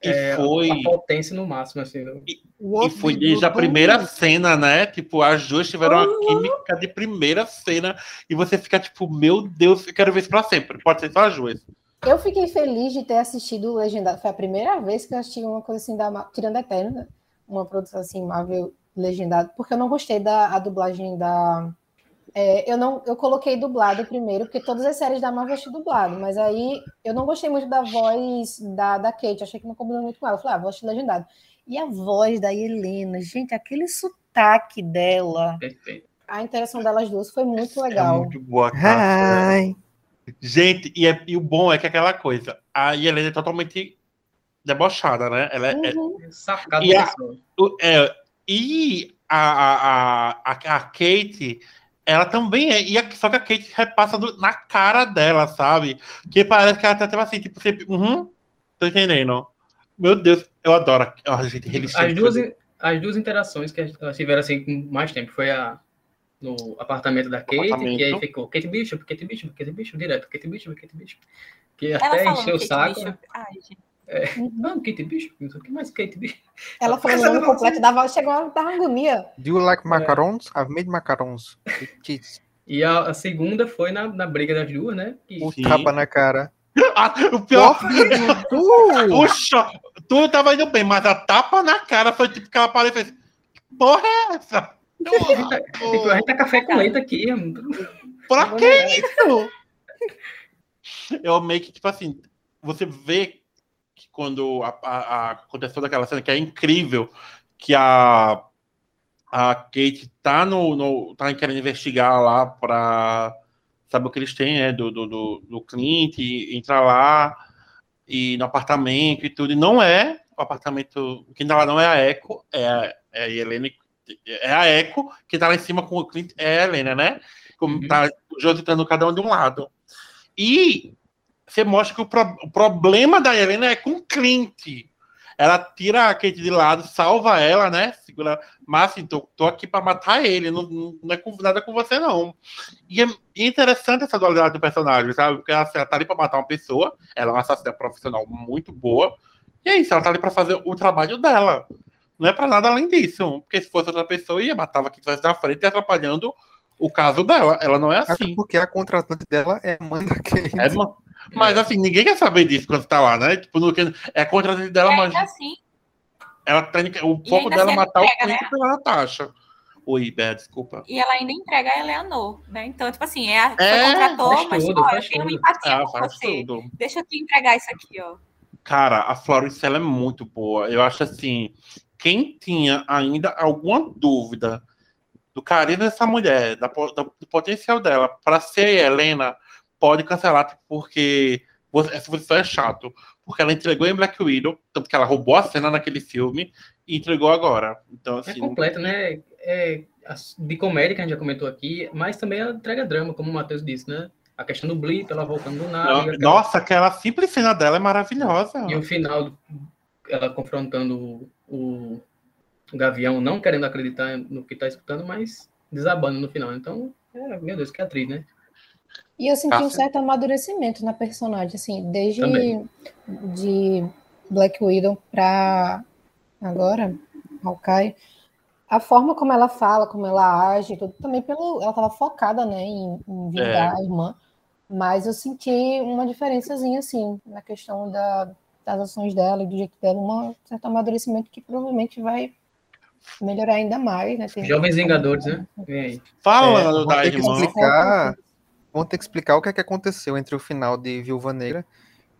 E é foi. a potência no máximo, assim. do- E foi desde a primeira cena, né? Tipo, as duas tiveram uma química de primeira cena. E você fica tipo, meu Deus, eu quero ver isso pra sempre. Pode ser só as duas. Eu fiquei feliz de ter assistido o Legendado. Foi a primeira vez que eu assisti uma coisa assim da Tirando a Eterna, né? uma produção assim, Marvel legendado, porque eu não gostei da a dublagem da. é, eu não, eu coloquei dublado primeiro, porque todas as séries da Marvel eu achei dublado, mas aí eu não gostei muito da voz da, da Kate, achei que não combinou muito com ela. Eu falei, ah, vou assistir legendado. E a voz da Helena, gente, aquele sotaque dela, Perfeito. a interação delas duas foi muito É legal. muito boa, cara. Ai. Gente, e, é- e o bom é que é aquela coisa. A Helena é totalmente debochada, né? Ela é, é- Uhum. E o- é, e a, a, a, a- Kate, ela também é. E a- só que a Kate repassa do- na cara dela, sabe? Que parece que ela tá tipo assim, tipo, sempre. Uhum, tô entendendo. Meu Deus, eu adoro. a- gente, As duas, as duas interações que elas tiveram assim com mais tempo foi a no apartamento da Kate, Apartamento. que aí ficou Kate Bishop, Kate Bishop, Kate Bishop, direto, Kate Bishop, Kate Bishop. Que Ela até encheu o saco. Bishop. Ai, gente. Não, Kate Bishop, não sei o que mais Kate Bishop. Ela falando o nome completo dava, chegou a dar agonia. Do you like macarons? I've made macarons. E a, a segunda foi na, na briga das duas, né? Que, O Sim. tapa na cara. Ah, o pior. Puxa, tu tava indo bem, mas a tapa na cara foi tipo que ela parou e fez. Que porra é essa? a gente tá, tipo, a gente tá café com leite aqui. Pra que isso? Eu amei que, tipo assim, você vê que quando a, a, a aconteceu daquela cena, que é incrível, que a, a Kate tá no, no. tá querendo investigar lá pra saber o que eles têm, né? Do, do, do, Clint, e entra lá e no apartamento e tudo. E não é o apartamento. Quem tá lá não é a Echo, é a, é a Helena. É a Echo, que tá lá em cima com o Clint, é a Helena, né? Como Uhum. tá entrando cada um de um lado. E você mostra que o, pro- o problema da Helena é com o Clint. Ela tira a Kate de lado, salva ela, né? Segura. Mas assim, tô, tô aqui pra matar ele, não, não é com, nada com você, não. E é interessante essa dualidade do personagem, sabe? Porque ela, ela tá ali pra matar uma pessoa, ela é uma assassina profissional muito boa. E é isso, ela tá ali pra fazer o trabalho dela. Não é pra nada além disso. Porque se fosse outra pessoa, ia matar quem estivesse na frente e atrapalhando o caso dela. Ela não é Até assim. porque a contratante dela é a mãe da Kate. É Mas assim, ninguém quer saber disso quando tá lá, né? Tipo, no é contra dela, E mas assim, ela tem, o E foco dela é assim matar ela o Clint né? pela Natasha. Oi, Bé, desculpa. E ela ainda entrega a Eleanor, né? Então, tipo assim, é a, É, contratou, mas tudo, ó, eu tenho uma tudo. empatia Ela com faz você. tudo. Deixa eu te entregar isso aqui, ó. Cara, a Florence ela é muito boa. Eu acho assim, quem tinha ainda alguma dúvida do carisma dessa mulher, da da- do potencial dela para ser Helena, pode cancelar porque você, essa posição é chato. Porque ela entregou em Black Widow, tanto que ela roubou a cena naquele filme e entregou agora. Então, É assim, completa, né? É, as- de comédia que a gente já comentou aqui, mas também ela entrega drama, como o Matheus disse, né? A questão do blip, ela voltando do nada. não- aquela- nossa, aquela simples cena dela é maravilhosa. E o final, ela confrontando o, o Gavião, não querendo acreditar no que tá escutando, mas desabando no final. Então, é, meu Deus, que atriz, né? E eu senti um certo amadurecimento na personagem, assim, desde Também. de Black Widow para agora, Hawkeye. A forma como ela fala, como ela age, tudo também pelo. Ela estava focada, né, em, em vingar a irmã, mas eu senti uma diferençazinha, assim, na questão da, das ações dela e do jeito dela, um certo amadurecimento que provavelmente vai melhorar ainda mais, né? Jovens Vingadores, né? Vem aí. Falando É, da irmã. explicar, vão ter que explicar o que é que aconteceu entre o final de Viúva Negra,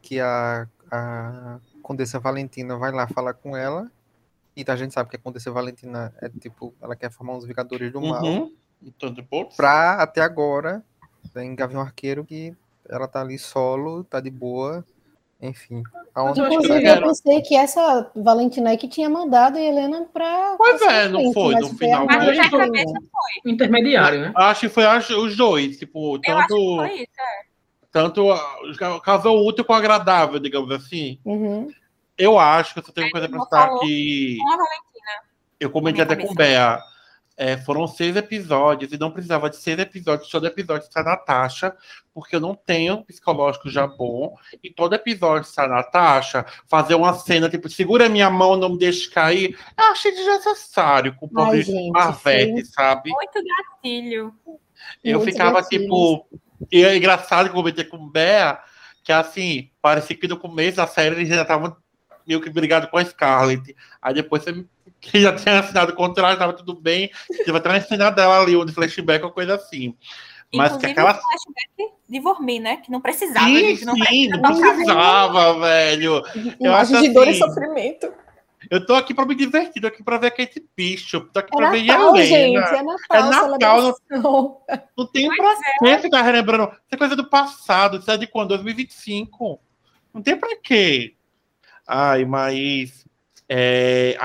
que a, a Condessa Valentina vai lá falar com ela, e a gente sabe que a Condessa Valentina é tipo, ela quer formar uns Vingadores do Mal, Uhum. Thunderbolts. pra até agora, né, em Gavião Arqueiro, que ela tá ali solo, tá de boa, enfim. Aonde eu acho Inclusive, eu pensei que essa Valentina que tinha mandado a Helena pra. Pois é, não frente, foi, no final Mas foi. na cabeça foi. Intermediário, né? Acho que foi as- os dois, tipo, Eu acho que tanto, foi isso. é. tanto casou útil com agradável, digamos assim. Uhum. Eu acho que eu só tenho uma coisa pra não citar que eu comentei até com o. Bea. É, foram seis episódios e não precisava de seis episódios, todo episódio está Natasha, porque eu não tenho um psicológico já bom. E todo episódio está Natasha, fazer uma cena tipo, segura minha mão, não me deixe cair. Eu achei desnecessário com o Ai, pobre gente, Marvete, sabe? Muito gatilho. Eu Muitos ficava gatilhos. tipo. E é engraçado que eu comentei com o Bea, que assim, parecia que no começo da série eles já estavam meio que brigados com a Scarlett. Aí depois você que já tinha assinado o contrato, estava tudo bem. Teve até uma cena dela ali, um de flashback ou coisa assim. Mas que Inclusive, aquela. o flashback de Vormir, né? Que não precisava, Sim, gente. Não sim, não precisava. precisava, velho. Eu acho de dor e assim- sofrimento. Eu tô aqui pra me divertir, tô aqui pra ver a Kate Bishop, tô aqui É pra ver Natal, Helena. gente. É Natal, É Natal, não-. Não tem Pois pra que ficar relembrando. Isso é coisa do passado. Isso é de quando? 2025. Não tem pra quê. Ai, mas. é,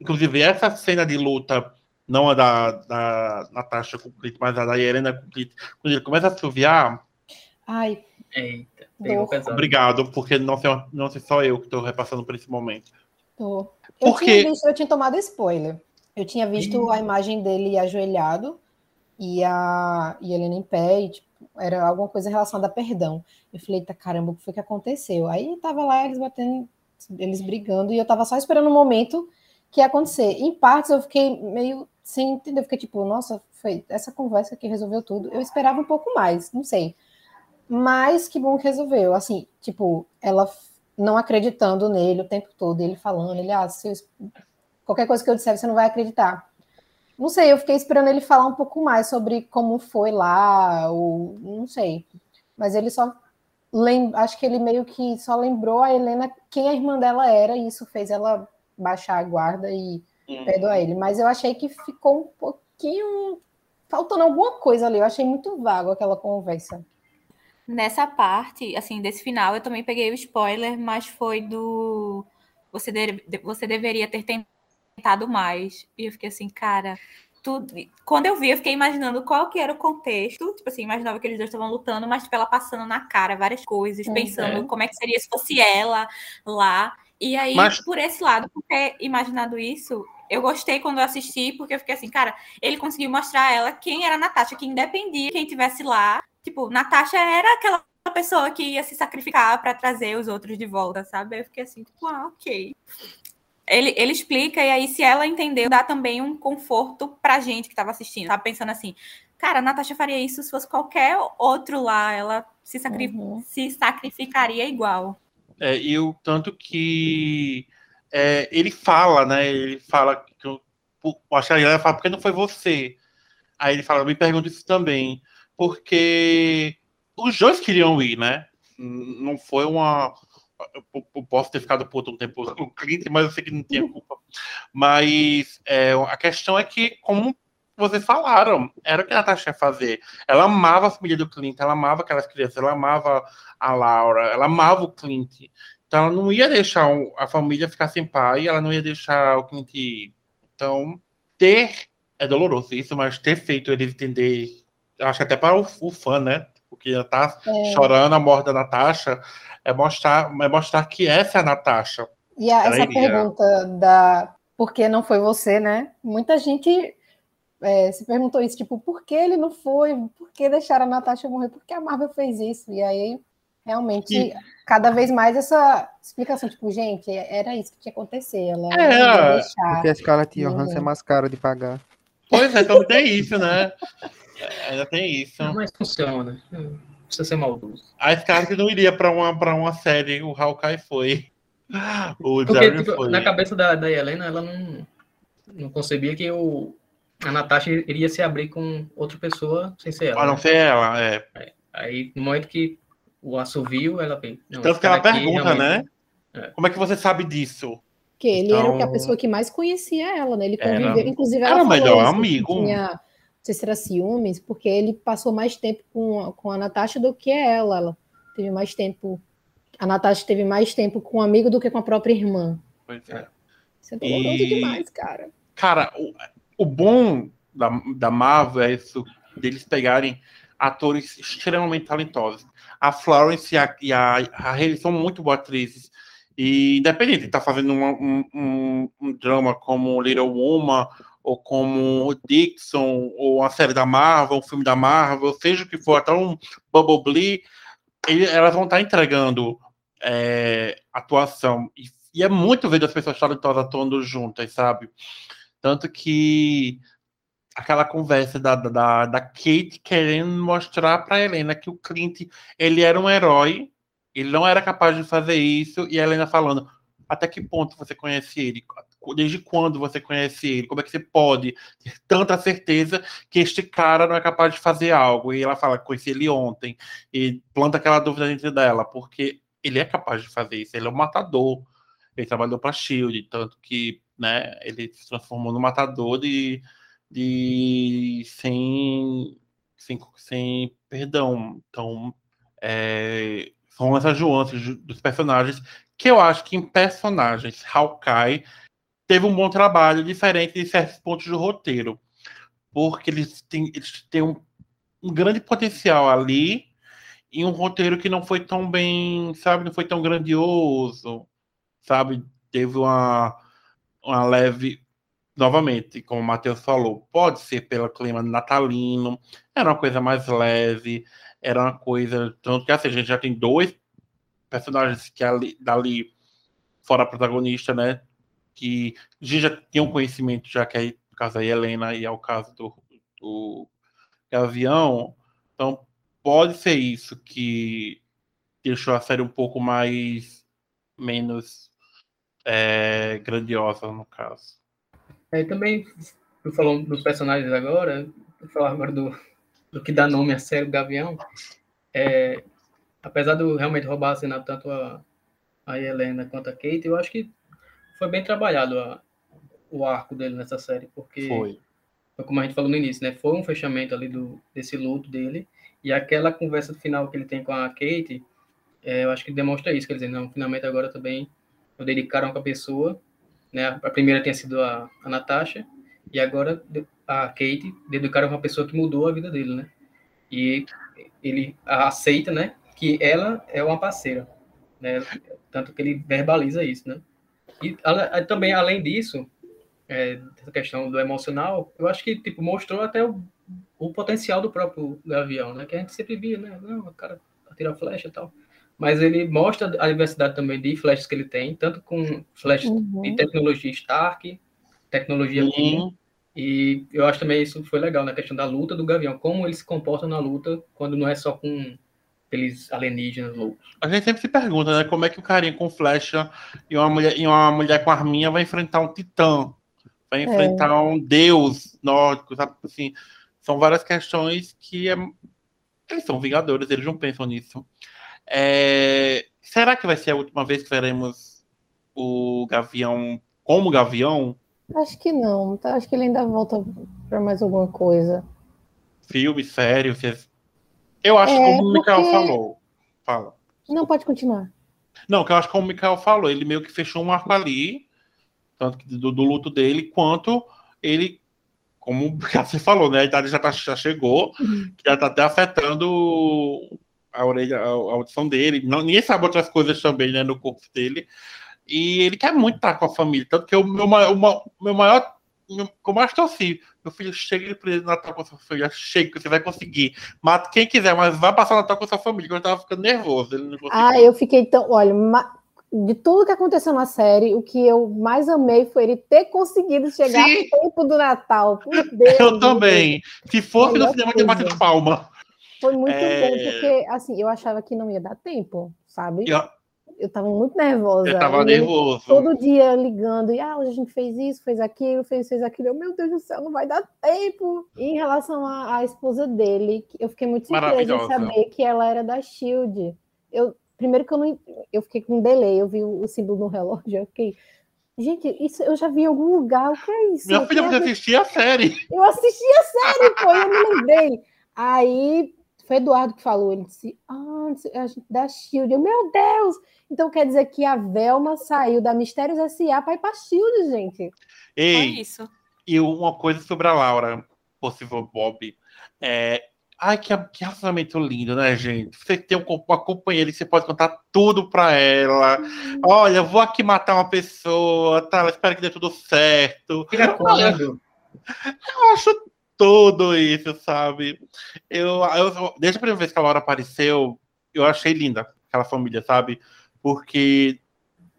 inclusive, essa cena de luta, não a da, da Natasha com o Clint, mas a da Helena com o Clint, quando ele começa a assoviar, Ai, Eita, pegou obrigado, porque não sei, não sei só eu que tô repassando por esse momento. tô. Eu, Por tinha visto, eu tinha tomado spoiler. Eu tinha visto a imagem dele ajoelhado e a e Helena em pé, e, tipo, era alguma coisa relacionada a perdão. Eu falei, tá caramba, o que foi que aconteceu? Aí tava lá eles batendo, eles brigando, e eu tava só esperando o momento que ia acontecer. Em partes eu fiquei meio sem entender, fiquei tipo, nossa, foi essa conversa que resolveu tudo. Eu esperava um pouco mais, não sei. Mas que bom que resolveu. Assim, tipo, ela não acreditando nele o tempo todo, ele falando, ele, ah, se eu qualquer coisa que eu disser, você não vai acreditar. Não sei, eu fiquei esperando ele falar um pouco mais sobre como foi lá, ou não sei. Mas ele só lem... acho que ele meio que só lembrou a Helena quem a irmã dela era, e isso fez ela baixar a guarda e perdoar ele. Mas eu achei que ficou um pouquinho faltando alguma coisa ali. Eu achei muito vago aquela conversa. Nessa parte, assim, desse final, eu também peguei o spoiler, mas foi do. Você, de- você deveria ter tentado mais. E eu fiquei assim, cara. Tudo... Quando eu vi, eu fiquei imaginando qual que era o contexto. Tipo assim, imaginava que eles dois estavam lutando, mas tipo, ela passando na cara várias coisas, Uhum. pensando como é que seria se fosse ela lá. E aí, Mas- por esse lado, por ter imaginado isso, eu gostei quando eu assisti, porque eu fiquei assim, cara, ele conseguiu mostrar a ela quem era a Natasha, que independia quem tivesse lá. Tipo, Natasha era aquela pessoa que ia se sacrificar para trazer os outros de volta, sabe? Aí Eu fiquei assim, tipo, ah, ok. Ele, ele explica, e aí, se ela entendeu, dá também um conforto pra gente que tava assistindo. Tava pensando assim, cara, a Natasha faria isso se fosse qualquer outro lá, ela se, sacri- Uhum. se sacrificaria igual. É, e o tanto que é, ele fala, né? Ele fala que que a Helena fala, por que não foi você? Aí ele fala, me pergunta isso também. Porque os dois queriam ir, né? Não foi uma. Eu posso ter ficado puto um tempo com o Clint, mas eu sei que não tinha culpa. Mas é, a questão é que, como vocês falaram, era o que a Natasha ia fazer. Ela amava a família do Clint, ela amava aquelas crianças, ela amava a Laura, ela amava o Clint. Então ela não ia deixar a família ficar sem pai, ela não ia deixar o Clint ir. Então, ter é doloroso isso, mas ter feito eles entender, acho que até para o, o fã, né? Porque ela tá é. chorando a morte da Natasha, é mostrar, é mostrar que essa é a Natasha. E a, essa iria. pergunta da por que não foi você, né? Muita gente é, se perguntou isso, tipo, por que ele não foi? Por que deixaram a Natasha morrer? Por que a Marvel fez isso? E aí, realmente, e... cada vez mais essa explicação, tipo, gente, era isso que tinha que acontecer. Ela é, deixar, porque a Scarlett Johansson é mais cara de pagar. Pois é, então tem isso, né? Ainda tem isso. Mas funciona. Não precisa ser maldoso. A Scarlett não iria para uma, pra uma série, o Hawkeye foi. O Porque, tipo, foi. Na cabeça da, da Helena, ela não, não concebia que o, a Natasha iria se abrir com outra pessoa sem ser ela. Ah, não ser ela, é. Aí, no momento que o assovio, ela vem. Tanto que ela pergunta, né? É. Como é que você sabe disso? Que ele então... era a pessoa que mais conhecia ela, né? Ele conviveu, era... inclusive ela era o melhor amigo. Tinha, não sei se era ciúmes, porque ele passou mais tempo com, com a Natasha do que ela. Ela teve mais tempo. A Natasha teve mais tempo com um amigo do que com a própria irmã. Pois é. Isso é doloroso e... demais, cara. Cara, o, o bom da, da Marvel é isso, deles pegarem atores extremamente talentosos. A Florence e a, e a, a são muito boas atrizes. E independente de estar tá fazendo um, um, um, drama como Little Woman, ou como Dixon, ou uma série da Marvel, um filme da Marvel, seja o que for, até um Bumblebee, ele, elas vão estar tá entregando é, atuação. E, e, é muito ver as pessoas talentosas atuando juntas, sabe? Tanto que aquela conversa da, da, da Kate querendo mostrar para Helena que o Clint ele era um herói ele não era capaz de fazer isso, e a Helena falando, até que ponto você conhece ele? Desde quando você conhece ele? Como é que você pode ter tanta certeza que este cara não é capaz de fazer algo? E ela fala, conheci ele ontem, e planta aquela dúvida dentro dela, porque ele é capaz de fazer isso, ele é um matador, ele trabalhou para Shield, tanto que né, ele se transformou no matador de, de sem, sem, sem perdão. Então, é, são essas nuances dos personagens, que eu acho que em personagens, Hawkeye teve um bom trabalho, diferente de certos pontos do roteiro. Porque eles têm, eles têm um, um grande potencial ali e um roteiro que não foi tão bem, sabe, não foi tão grandioso, sabe? Teve uma, uma leve, novamente, como o Matheus falou, pode ser pelo clima natalino, era uma coisa mais leve, era uma coisa. Tanto que assim, a gente já tem dois personagens que ali, dali, fora a protagonista, né? Que a gente já tinha um conhecimento, já que é o caso da Helena e é o caso do, do Gavião. Então, pode ser isso que deixou a série um pouco mais. menos é, grandiosa, no caso. É, também, tu falou dos personagens agora, vou falar agora do, do que dá nome à série Gavião, é, apesar do realmente roubar a cena tanto a, a Helena quanto a Kate, eu acho que foi bem trabalhado a, o arco dele nessa série, porque foi. como a gente falou no início, né, foi um fechamento ali do desse luto dele e aquela conversa final que ele tem com a Kate, é, eu acho que demonstra isso, quer dizer, não, finalmente agora também eu dedicaram com a pessoa, né, a primeira tinha sido a, a Natasha e agora a Kate dedicaram uma pessoa que mudou a vida dele, né? E ele aceita, né, que ela é uma parceira, né? Tanto que ele verbaliza isso, né? E também além disso, é, essa questão do emocional, eu acho que tipo mostrou até o, o potencial do próprio avião, né? Que a gente sempre via, né? Não, o cara atira flecha e tal. Mas ele mostra a diversidade também de flechas que ele tem, tanto com flechas uhum. de tecnologia Stark, tecnologia Sim. E eu acho também isso foi legal na questão da luta do Gavião, como ele se comporta na luta quando não é só com aqueles alienígenas loucos. A gente sempre se pergunta, né, como é que o carinha com flecha e uma mulher, e uma mulher com arminha vai enfrentar um titã, vai enfrentar um deus nórdico, sabe? Assim, são várias questões que é- eles são vingadores, eles não pensam nisso. É, será que vai ser a última vez que veremos o Gavião como Gavião? Acho que não, tá? Acho que ele ainda volta pra mais alguma coisa. Filme, sério? se- Eu acho É, como o Mikael porque- falou. Fala. Não, pode continuar. Não, que eu acho como o Mikael falou, ele meio que fechou um arco ali, tanto do, do luto dele, quanto ele, como você falou, né? A idade já, tá, já chegou, já tá até afetando a orelha, a, a audição dele. Não, ninguém sabe outras coisas também, né, no corpo dele. E ele quer muito estar com a família. Tanto que o meu, o meu maior. meu- Como eu acho que assim, meu filho chega de Natal com a sua família, chega, que você vai conseguir. Mata quem quiser, mas vai passar o Natal com a sua família, que eu tava ficando nervoso. Ele não. Ah, eu fiquei tão. Olha, ma- de tudo que aconteceu na série, o que eu mais amei foi ele ter conseguido chegar Sim. a tempo do Natal. Deus, Eu também. Se fosse no cinema, eu tinha coisa. batido palma. Foi muito É. bom, porque assim, eu achava que não ia dar tempo, sabe? Eu, Eu tava muito nervosa. eu tava nervoso. Todo dia ligando, e ah, hoje a gente fez isso, fez aquilo, fez, fez aquilo. Eu, meu Deus do céu, não vai dar tempo. E em relação à, à esposa dele, eu fiquei muito surpresa em Maravilhosa. saber que ela era da Shield. Eu, primeiro que eu não eu fiquei com um delay, eu vi o, o símbolo no relógio, eu fiquei. Gente, isso eu já vi em algum lugar. O que é isso? Minha filha podia assistir a série. eu assisti a série, pô, eu me lembrei. Aí foi Eduardo que falou, ele disse, ah, a gente da Shield. Eu, meu Deus! Então quer dizer que a Velma saiu da Mistérios S.A. para ir pra Shield, gente. Foi Ei, isso. e uma coisa sobre a Laura, possível Bob. É... Ai, que, que relacionamento lindo, né, gente? Você tem um, uma companheira que você pode contar tudo pra ela. Olha, eu vou aqui matar uma pessoa, tá? Espero que dê tudo certo. Tira quando? Eu acho tudo isso, sabe? Eu, eu- desde a primeira vez que a Laura apareceu, eu achei linda aquela família, sabe? Porque,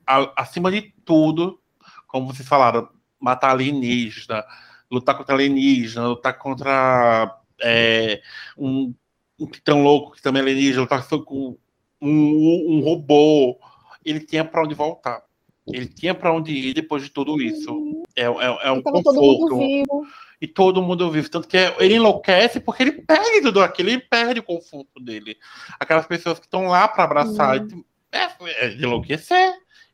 a- acima de tudo, como vocês falaram, matar alienígena, lutar contra alienígena, lutar contra é, um, um titã louco que também é alienígena, lutar com um, um robô. Ele tinha para onde voltar. Ele tinha para onde ir depois de tudo isso. É, é, é um conforto vivo. E todo mundo vive. Tanto que ele enlouquece porque ele perde tudo aquilo, ele perde o conforto dele. Aquelas pessoas que estão lá para abraçar, é, é de enlouquecer.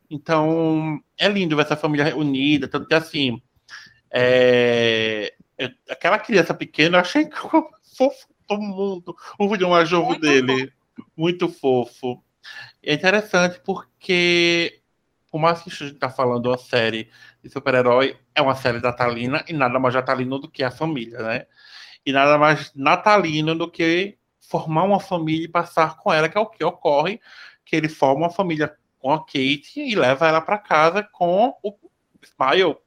Então, é lindo ver essa família reunida. Tanto que, assim, é, eu- aquela criança pequena, eu achei fofo todo mundo. O vídeo mais novo Muito dele. Muito fofo. É interessante porque, por mais que a gente tá falando uma série de super-herói, é uma série natalina e nada mais natalino do que a família, né? E nada mais natalino do que formar uma família e passar com ela, que é o que ocorre, que ele forma uma família com a Kate e leva ela para casa com o Smile.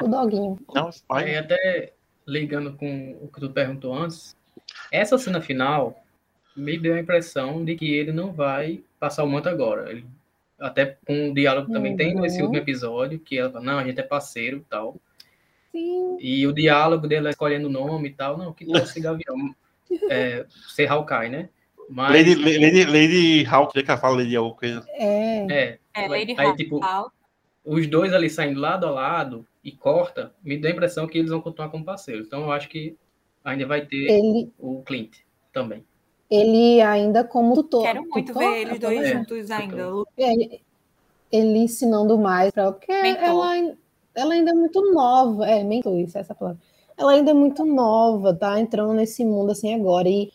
O doguinho. Não, Aí Smile. até ligando com o que tu perguntou antes, essa cena final me deu a impressão de que ele não vai passar o manto agora. Ele, até com o diálogo também tem nesse Uhum. último episódio, que ela fala, não, a gente é parceiro e tal. Sim. E o diálogo dela escolhendo o nome e tal, não, que tal esse gavião é, ser Hawkeye, né? Mas, Lady, Lady, Lady Hawk, que ela fala Lady alguma coisa. É. é, É, Lady aí, tipo, Hawk. os dois ali saindo lado a lado e corta, me dá a impressão que eles vão continuar como parceiros. Então eu acho que ainda vai ter Ele, o Clint também. Ele ainda como tutor. Quero muito tutor, ver eles dois É, juntos ainda. É, ele, ele ensinando mais para ela, porque ela, ela ainda é muito nova. É, mentor, isso é essa palavra. Ela ainda é muito nova, tá entrando nesse mundo assim agora. E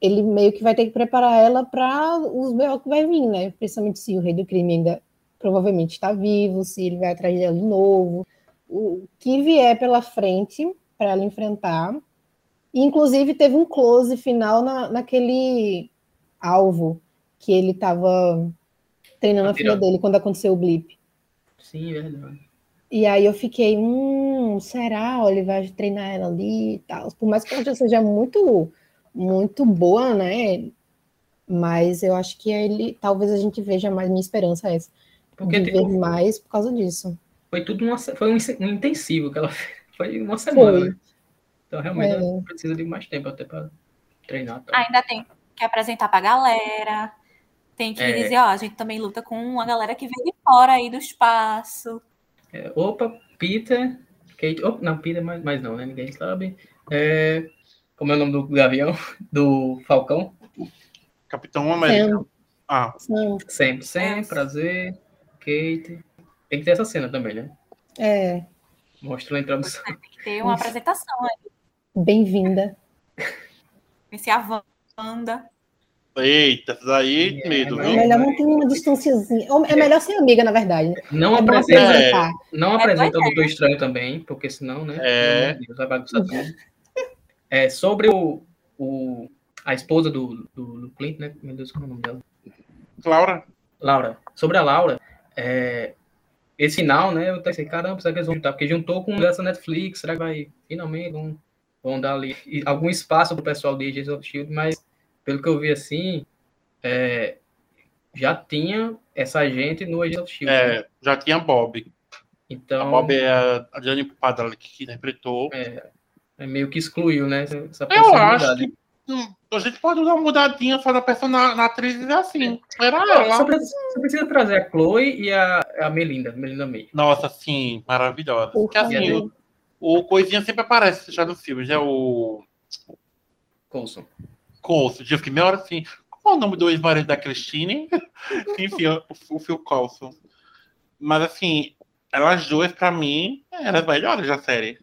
ele meio que vai ter que preparar ela para os B.O. que vai vir, né? Principalmente se o rei do crime ainda provavelmente está vivo, se ele vai atrás dela de novo. O que vier pela frente para ela enfrentar. E, inclusive, teve um close final na, naquele alvo que ele estava treinando a filha Atirando. dele quando aconteceu o blip. Sim, verdade. E aí eu fiquei, hum, será? Ó, Ele vai treinar ela ali e tal. Por mais que ela já seja muito, muito boa, né? Mas eu acho que ele, talvez a gente veja mais, minha esperança é essa, Porque de ver mais por causa disso. foi tudo uma, foi um, um intensivo que ela fez. Foi uma semana. Foi. Então realmente É. precisa de mais tempo até para treinar. Tal. Ainda tem que apresentar pra galera. Tem que É. dizer, ó, a gente também luta com uma galera que vem de fora aí do espaço. É, opa, Peter, Kate. Oh, não, Peter, mas, mas não, né? Ninguém sabe. É, como é o nome do Gavião? Do Falcão? Capitão América. Sam, Ah, Sam. Sempre, sempre, prazer. prazer. Kate. Tem que ter essa cena também, né? É, Mostra a introdução. Tem que ter uma apresentação aí. Bem-vinda. Conhecer a Wanda. eita, daí, É, medo, mas- É viu? melhor manter uma distanciazinha. Ou É melhor ser amiga, na verdade. né? Não É apresenta, apresentar. não É apresenta o Doutor Estranho também, porque senão, né? É. Deus, vai bagunçar tudo. É, sobre o, o, a esposa do, do, do Clint, né? Meu Deus, qual é o nome dela? Laura, Laura. Sobre a Laura, é, esse final, né? Eu pensei, caramba, será que eles vão juntar? Porque juntou com essa Netflix, será que vai finalmente vão, vão dar ali algum espaço pro pessoal de Agents of Shield, mas pelo que eu vi assim, é, já tinha essa gente no Agents of Shield. né? é, já tinha Bob. A Então, Bob é a a Diane Padala que interpretou. é, é meio que excluiu, né? Essa, Eu acho que hum, a gente pode dar uma mudadinha só na personagem, na atriz e assim. Era Só ela. precisa, só precisa trazer a Chloe e a, a Melinda, Melinda May. Nossa, sim, maravilhosa. Por Porque assim. O, Coisinha sempre aparece já nos filmes, é o Coulson. Coulson. Eu fiquei meia hora assim, qual é o nome do ex-marido da Christine? Enfim, o, o Phil Coulson. Mas assim, elas duas, pra mim, eram as melhores da série.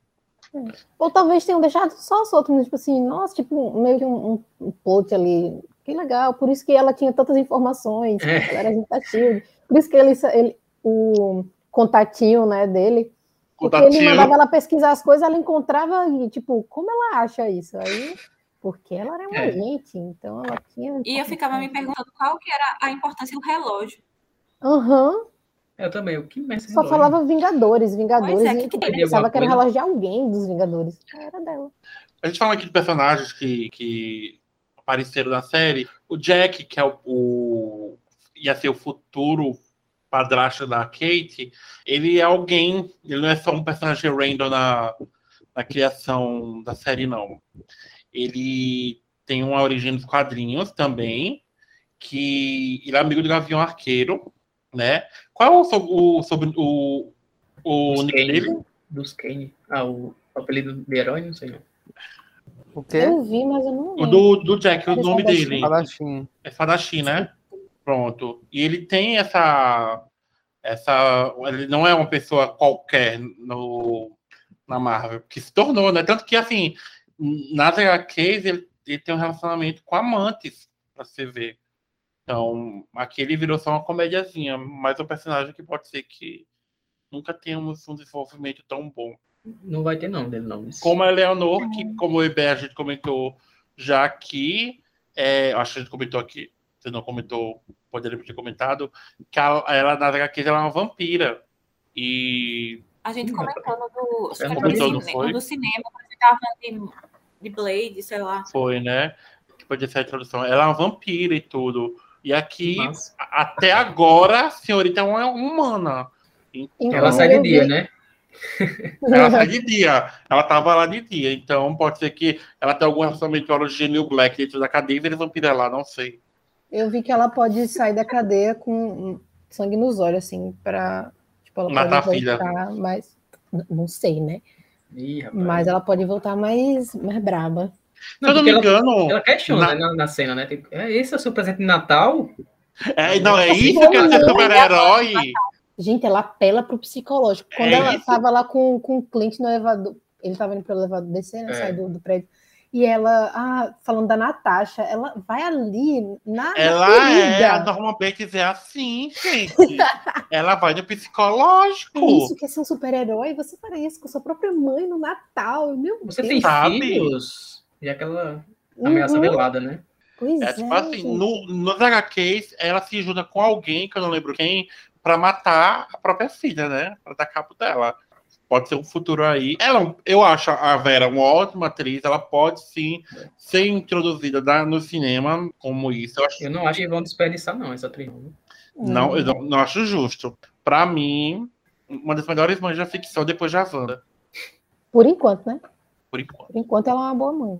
Ou talvez tenham deixado só solto, mas, tipo assim, nossa, tipo, meio que um, um, plot ali. Que legal, por isso que ela tinha tantas informações, É. ela era Shield. Por isso que ele, ele o contatinho, né, dele. Porque ele mandava ela pesquisar as coisas, ela encontrava e, tipo, como ela acha isso? Aí, porque ela era uma É. gente, então ela tinha. E eu ficava me perguntando qual que era a importância do relógio. Aham, Eu também, o que mais só falava Vingadores, Vingadores, Pois é, e que que eu tem? pensava que era o relógio de alguém dos Vingadores. Era dela. A gente fala aqui de personagens que, que apareceram na série. O Jack, que é o, o- ia ser o futuro padrasto da Kate, ele é alguém, ele não é só um personagem random na, na criação da série, não. Ele tem uma origem nos quadrinhos também, que ele é amigo do Gavião Arqueiro, né? Qual é o, o, sobre, o, o Dos nick Kane. dele? Dos Kane. Ah, o apelido de herói, não sei não. O quê? Eu vi, mas eu não O lembro. do, do Jack, o nome dele. Padachim. É Fadashi, né? Pronto. E ele tem essa. essa ele não é uma pessoa qualquer no, na Marvel, que se tornou, né? Tanto que, assim, nas HQs, ele, ele tem um relacionamento com amantes, pra você ver. Então, aqui ele virou só uma comédiazinha, mas um personagem que pode ser que nunca tenhamos um desenvolvimento tão bom. Não vai ter não dele não. Como a Eleanor, que como o Iber a gente comentou já aqui, é, acho que a gente comentou aqui, você não comentou, poderia ter comentado, que ela, ela nas HQs ela é uma vampira. E A gente comentou no do, Você comentou, no cinema, quando gente tava falando de, de Blade, sei lá. foi, né? Que podia ser a introdução. Ela é uma vampira e tudo. E aqui, Mas a- até agora, a senhorita é uma humana. Então, ela sai de dia, né? Ela sai de dia. Ela tava lá de dia. Então, pode ser que ela tenha algum relacionamento com o Genio Black dentro da cadeia e ele vampira lá, não sei. Eu vi que ela pode sair da cadeia com sangue nos olhos, assim, pra. Tipo, ela Matar a pode filha. voltar mais. n- Não sei, né? Ih. Mas ela pode voltar mais, mais braba. Se eu não porque me ela, engano. ela questiona Na- né, na, na cena, né? Tipo, é esse é o seu presente de Natal? É, não, é isso que é ser super-herói. Gente, ela apela pro psicológico. Quando É ela isso. tava lá com, com o Clint no elevador, ele tava indo pro elevador descer, né? É. Sair do, do prédio. E ela, ah, falando da Natasha, ela vai ali na, na Ela é, ferida. normalmente é assim, gente. ela vai no psicológico. É isso que é ser um super-herói. Você faria isso com sua própria mãe no Natal. Meu Você Deus. tem sabe? filhos? E aquela ameaça Uhum. velada, né? Pois É é. tipo assim, gente. no, nos HQs, ela se junta com alguém, que eu não lembro quem, pra matar a própria filha, né? Pra dar cabo dela. Pode ser um futuro aí. Ela, eu acho a Vera uma ótima atriz. Ela pode sim ser introduzida na- no cinema como isso. Eu acho, Eu não acho que vão desperdiçar, não, essa atriz. não. não, eu não, não acho justo. Pra mim, uma das melhores mães da ficção depois da Wanda, Por enquanto, né? por enquanto. Por enquanto ela é uma boa mãe.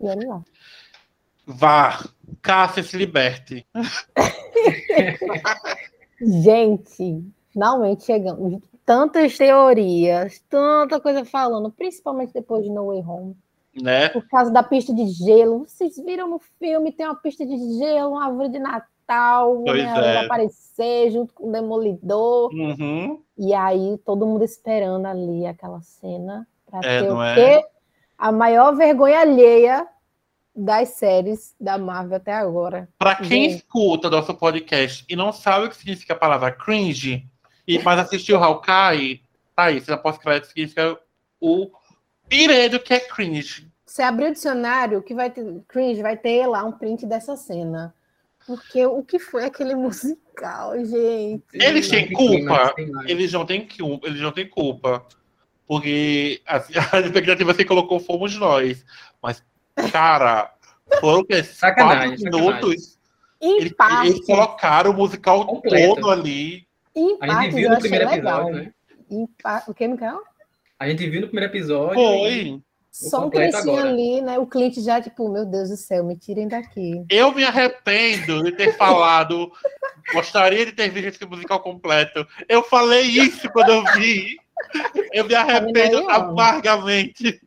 E olha lá. Vá, Cássia se liberte. Gente, Finalmente chegamos. Tantas teorias, tanta coisa falando, principalmente depois de No Way Home. Né? Por causa da pista de gelo. Vocês viram no filme, tem uma pista de gelo, uma árvore de Natal, Pois Homem-Aranha é. aparecer junto com o Demolidor. Uhum. E aí, todo mundo esperando ali aquela cena para É, ter o é? quê? A maior vergonha alheia das séries da Marvel até agora. Pra quem Gente. escuta nosso podcast e não sabe o que significa a palavra cringe, e mas assistiu Hawkeye, tá aí, se na pós-crédito significa o piredo que é cringe. Você abrir o dicionário, que vai ter cringe, vai ter lá um print dessa cena. Porque o que foi aquele musical, gente? Eles têm culpa? Eles não têm culpa, eles não têm culpa. Porque a, a expectativa que você colocou fomos nós. Mas, cara, foram que Sacanagem, quatro minutos. Em Eles, eles colocaram o musical Completo. todo ali. Em A gente viu eu no primeiro legal. episódio, né? Em pa- O que, Mikael? A gente viu no primeiro episódio. Foi. Só um trechinho agora. ali, né? O cliente já, tipo, meu Deus do céu, me tirem daqui. Eu me arrependo de ter falado. Gostaria de ter visto esse musical completo. Eu falei isso quando eu vi. Eu me arrependo ó. amargamente de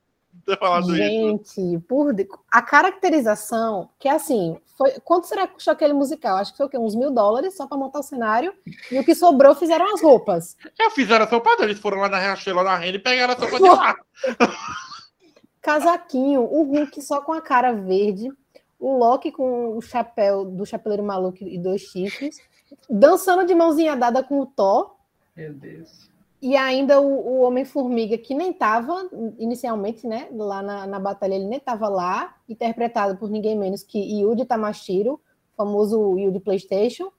ter falado isso. Gente, por a caracterização, que é assim, foi quanto será que custou aquele musical? Acho que foi o quê? Uns mil dólares só para montar o cenário. E o que sobrou fizeram as roupas. Já fizeram a sopa deles, foram lá na Riachuelo, na Renda e pegaram a sopa de lá. Casaquinho, o Hulk só com a cara verde, o Loki com o chapéu do Chapeleiro Maluco e dois chifres, dançando de mãozinha dada com o Thor. Meu Deus. E ainda o, o Homem-Formiga, que nem estava inicialmente, né? Lá na, na batalha, ele nem estava lá, interpretado por ninguém menos que Yuji Tamashiro, famoso Yuji PlayStation.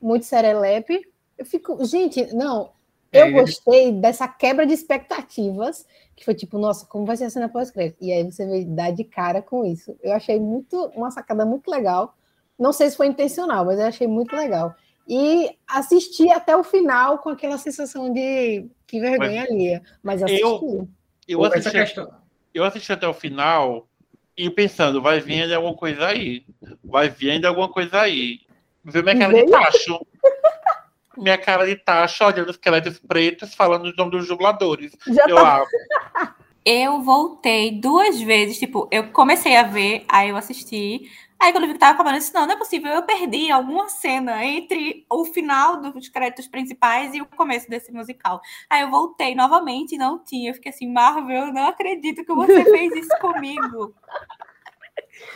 Muito serelepe. Eu fico, gente, não. Eu É, gostei dessa quebra de expectativas, que foi tipo, nossa, como vai ser a cena pós-crédito? E aí você dar de cara com isso. Eu achei muito uma sacada muito legal. Não sei se foi intencional, mas eu achei muito legal. E assisti até o final com aquela sensação de que vergonha alheia. Mas assisti. Eu- Eu assisti, eu assisti até o final e pensando, vai vir ainda alguma coisa aí. Vai vir ainda alguma coisa aí. Viu minha cara de tacho. Minha cara de tacho, olhando os esqueletos pretos, falando os nomes dos dubladores. Já Eu, tá Eu voltei duas vezes, tipo, eu comecei a ver, aí eu assisti. Aí quando eu vi que tava acabando, eu disse, não, não é possível, eu perdi alguma cena entre o final dos créditos principais e o começo desse musical. Aí eu voltei novamente e não tinha. Eu fiquei assim, Marvel, eu não acredito que você fez isso comigo.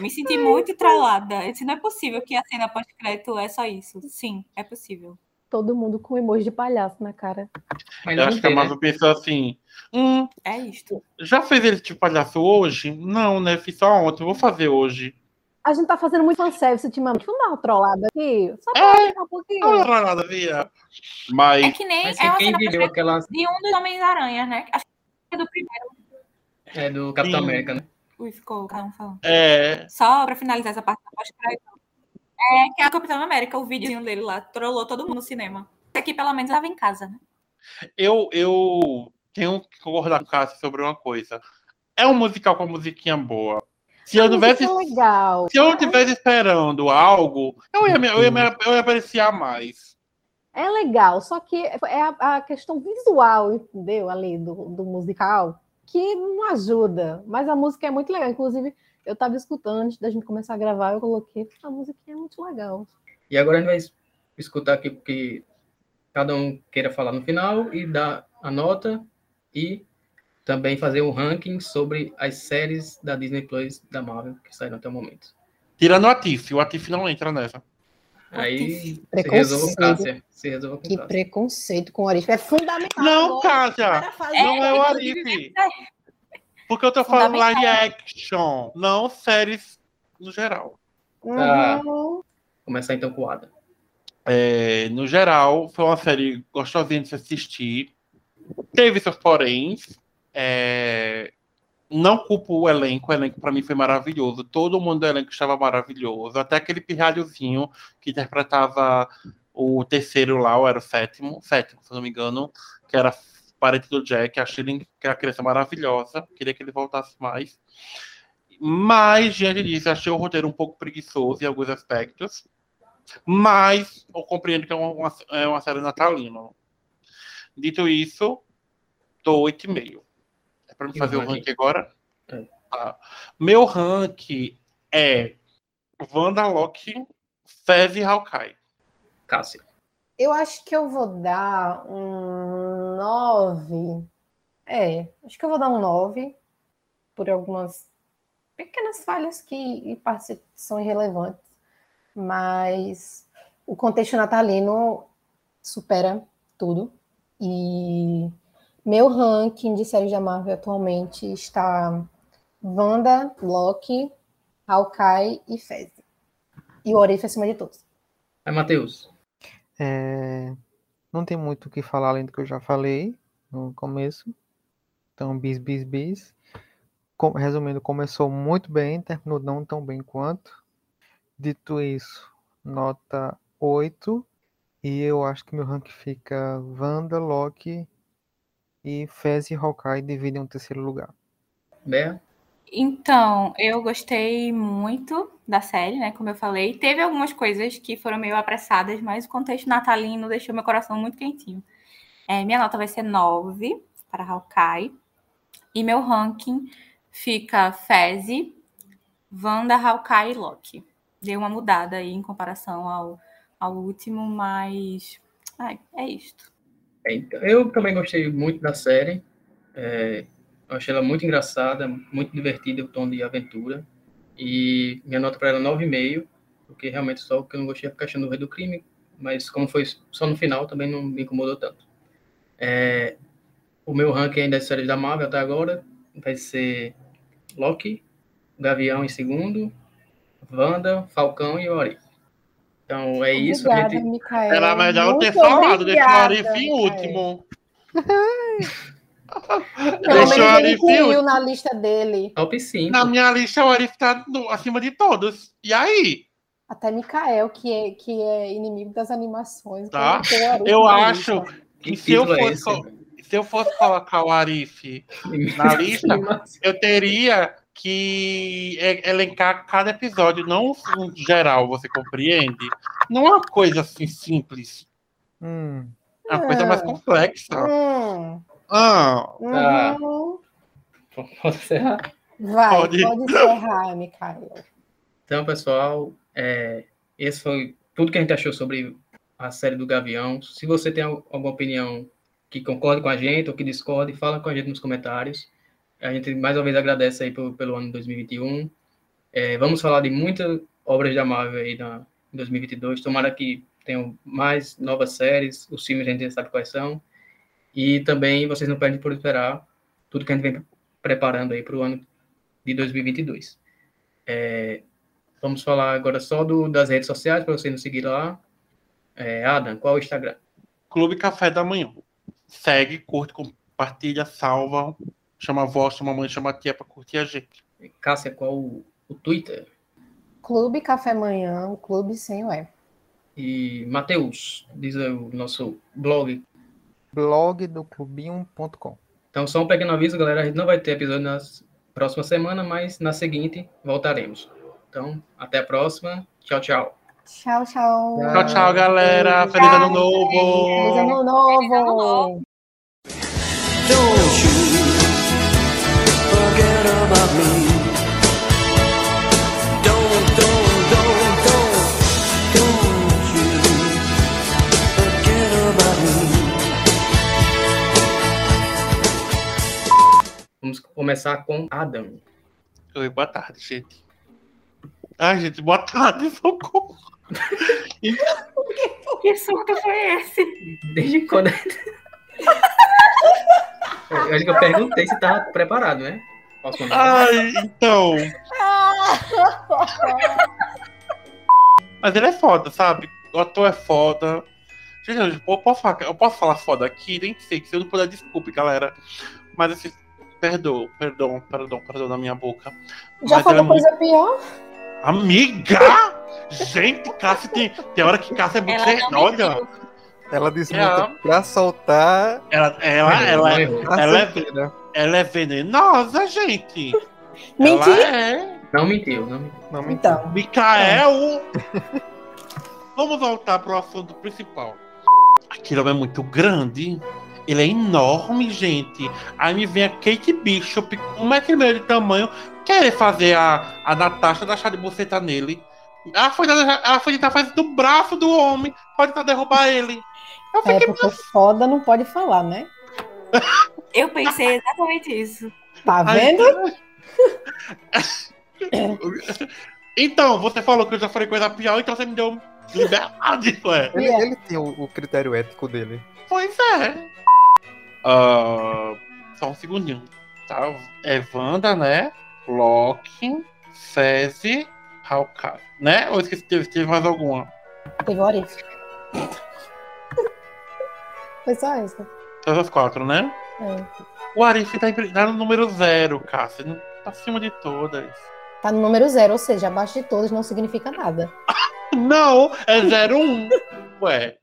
Me senti muito trollada. Eu disse, não é possível que a cena pós-crédito é só isso. Sim, é possível. todo mundo com emoji de palhaço na cara. Mas eu acho que a? Marvel pensou assim: hum, É isto. já fez ele tipo palhaço hoje? Não, né? Fiz só ontem, vou fazer hoje. A gente tá fazendo muito fanservice ultimamente. Vamos dar uma trollada aqui? Só pra É. um pouquinho. Não era nada, via. Mas É que nem Mas é uma quem cena viveu aquela. de um dos Homens-Aranha, né? Acho que é do primeiro. É do Capitão Sim. América, né? Ui, ficou cada um falando. é, Só pra finalizar essa parte da pós-crédito. É que a Capitão América, o videozinho dele lá, trollou todo mundo no cinema. Aqui, pelo menos, estava em casa, né? eu, eu tenho que concordar com o Cássio sobre uma coisa. É um musical com a musiquinha boa. Se eu, tivesse, é legal. se eu não tivesse esperando algo, eu ia, me- eu ia, me- eu ia apreciar mais. É legal, só que é a, a questão visual, entendeu? Ali do, do musical, que não ajuda. Mas a música é muito legal. Inclusive, eu tava escutando antes da gente começar a gravar, eu coloquei, a música é muito legal. E agora a gente vai es- escutar aqui porque cada um queira falar no final e dar a nota e também fazer um ranking sobre as séries da Disney Plus da Marvel que saíram até o momento. Tirando o Atif, o Atif não entra nessa. Aí se com Cássia. Se resolva com Que Cássia. preconceito com o Arif. É fundamental. Não, agora Cássia! Não é o Arif. Porque eu tô falando live action, não séries no geral. Uhum. Começar então com o Ada. É, no geral, foi uma série gostosinha de se assistir. Teve seus poréns. É, não culpo o elenco, o elenco para mim foi maravilhoso. Todo mundo do elenco estava maravilhoso. Até aquele pirralhozinho que interpretava o terceiro lá, ou era o sétimo, sétimo, se não me engano, que era parente do Jack. Achei que era uma criança maravilhosa. Queria que ele voltasse mais. Mas, diante disso, achei o roteiro um pouco preguiçoso em alguns aspectos. Mas eu compreendo que é uma, é uma série natalina. Dito isso, dou 8,5. Pra me fazer o ranking? ranking agora? É. Tá. Meu ranking é Wanda Loki, Fez e Hawkeye. Cássia. Eu acho que eu vou dar um 9. É, acho que eu vou dar um 9 por algumas pequenas falhas que em parte são irrelevantes. Mas o contexto natalino supera tudo. E meu ranking de séries da Marvel atualmente está Wanda, Loki, Hawkeye e Fez. E o Orif acima de todos. Aí, Matheus. É, não tem muito o que falar além do que eu já falei no começo. Então, bis, bis, bis. Com- resumindo, começou muito bem, terminou não tão bem quanto. Dito isso, nota 8. E eu acho que meu rank fica Wanda, Loki e Fez e Hawkeye dividem um terceiro lugar. Bea. Então, eu gostei muito da série, né? Como eu falei. Teve algumas coisas que foram meio apressadas, mas o contexto natalino deixou meu coração muito quentinho. É, minha nota vai ser 9 para Hawkeye. E meu ranking fica Fezzi, Wanda, Hawkeye e Loki. Deu uma mudada aí em comparação ao, ao último, mas. Ai, é isto. É, então, Eu também gostei muito da série. É, eu achei ela muito engraçada, muito divertida, o tom de aventura. E minha nota para ela é 9,5, porque realmente só o que eu não gostei é a questão do rei do crime, mas como foi só no final, também não me incomodou tanto. É, o meu ranking das séries da Marvel até agora vai ser Loki, Gavião em segundo, Wanda, Falcão e Ori. Então é isso. Obrigada, gente, Micael. Era melhor eu ter Muito falado, deixa o Arif em último. Pelo Deixa o menos ele Arif em incluiu último. na lista dele. top 5. Na minha lista, o Arif tá no- acima de todos. E aí? Até Micael, que é, que é inimigo das animações. Tá. Eu acho lista. que se eu, é fosse, co- se eu fosse colocar o Arif na lista, eu teria que e- elencar cada episódio, não em geral, você compreende? Não é uma coisa assim simples. Hum, É uma coisa mais Ah. complexa. Hum, Ah, uhum. Pode encerrar? Vai, Pode. pode, encerrar, Micael. Então, pessoal, é, esse foi tudo que a gente achou sobre a série do Gavião. Se você tem al- alguma opinião que concorde com a gente ou que discorde, fala com a gente nos comentários. A gente mais uma vez agradece aí pelo, pelo ano 2021. É, vamos falar de muitas obras da Marvel aí na, em 2022. Tomara que tenham mais novas séries, os filmes a gente já sabe quais são. E também vocês não perdem por esperar tudo que a gente vem preparando aí para o ano de 2022. É, Vamos falar agora só do, das redes sociais para você nos seguir lá. É, Adam, qual é o Instagram? Clube Café da Manhã. Segue, curte, compartilha, salva. Chama a avó, chama a mãe, chama a tia pra curtir a gente. Cássia, qual o, o Twitter? Clube Café Manhã, o clube sem o E. E Matheus, diz aí o nosso blog. blog do clubinho.com. Então, só um pequeno aviso, galera. A gente não vai ter episódio na próxima semana, mas na seguinte voltaremos. Então, até a próxima. Tchau, tchau. Tchau, tchau. Tchau, tchau, galera. Feliz ano Feliz novo. ano novo. Don't you forget começar com Adam. Oi, boa tarde, gente. Ai, gente, boa tarde, socorro. Que surto foi esse? Desde quando? Eu acho que eu perguntei se estava preparado, né? Ai, então. Mas ele é foda, sabe? O ator é foda. Gente, eu posso falar, eu posso falar foda aqui? Nem sei, que se eu não puder, desculpe, galera. Mas assim, perdão, perdão, perdão, perdão na minha boca. Já falou ela é muito- coisa pior? Amiga! Gente, Cássia tem. Tem hora que Cássia é muito. Ela mentiu. Ela disse É. muito pra soltar ela, ela, ela, Não é, errou. a Ela é- ela é venenosa, gente. Mentir? Ela é. Não mentiu, não mentiu. Não me Então. Micael. vamos voltar pro assunto principal. Aquele homem é muito grande. Ele é enorme, gente. Aí me vem a Kate Bishop um metro e meio de tamanho, querer fazer a, a Natasha deixar de buceta nele. Ela foi, ela foi tentar fazer do braço do homem, pode tentar derrubar ele. Eu É fiquei, porque foda não pode falar, né? Eu pensei exatamente isso. Tá Aí- vendo? Então, você falou que eu já falei coisa pior, então você me deu liberdade, ué. Ele, É. ele tem o, o critério ético dele. Pois é. Ah, só um segundinho. Tá? É Wanda, né? Loki, Fezzi, Hawkeye. Né? Ou esqueci, teve, teve mais alguma? Teve o Arif. Foi só essa. Essas quatro, né? É. O Arif tá, tá no número zero, Cássio. Tá acima de todas. Tá no número zero, ou seja, abaixo de todas não significa nada. Não, é zero um. Ué.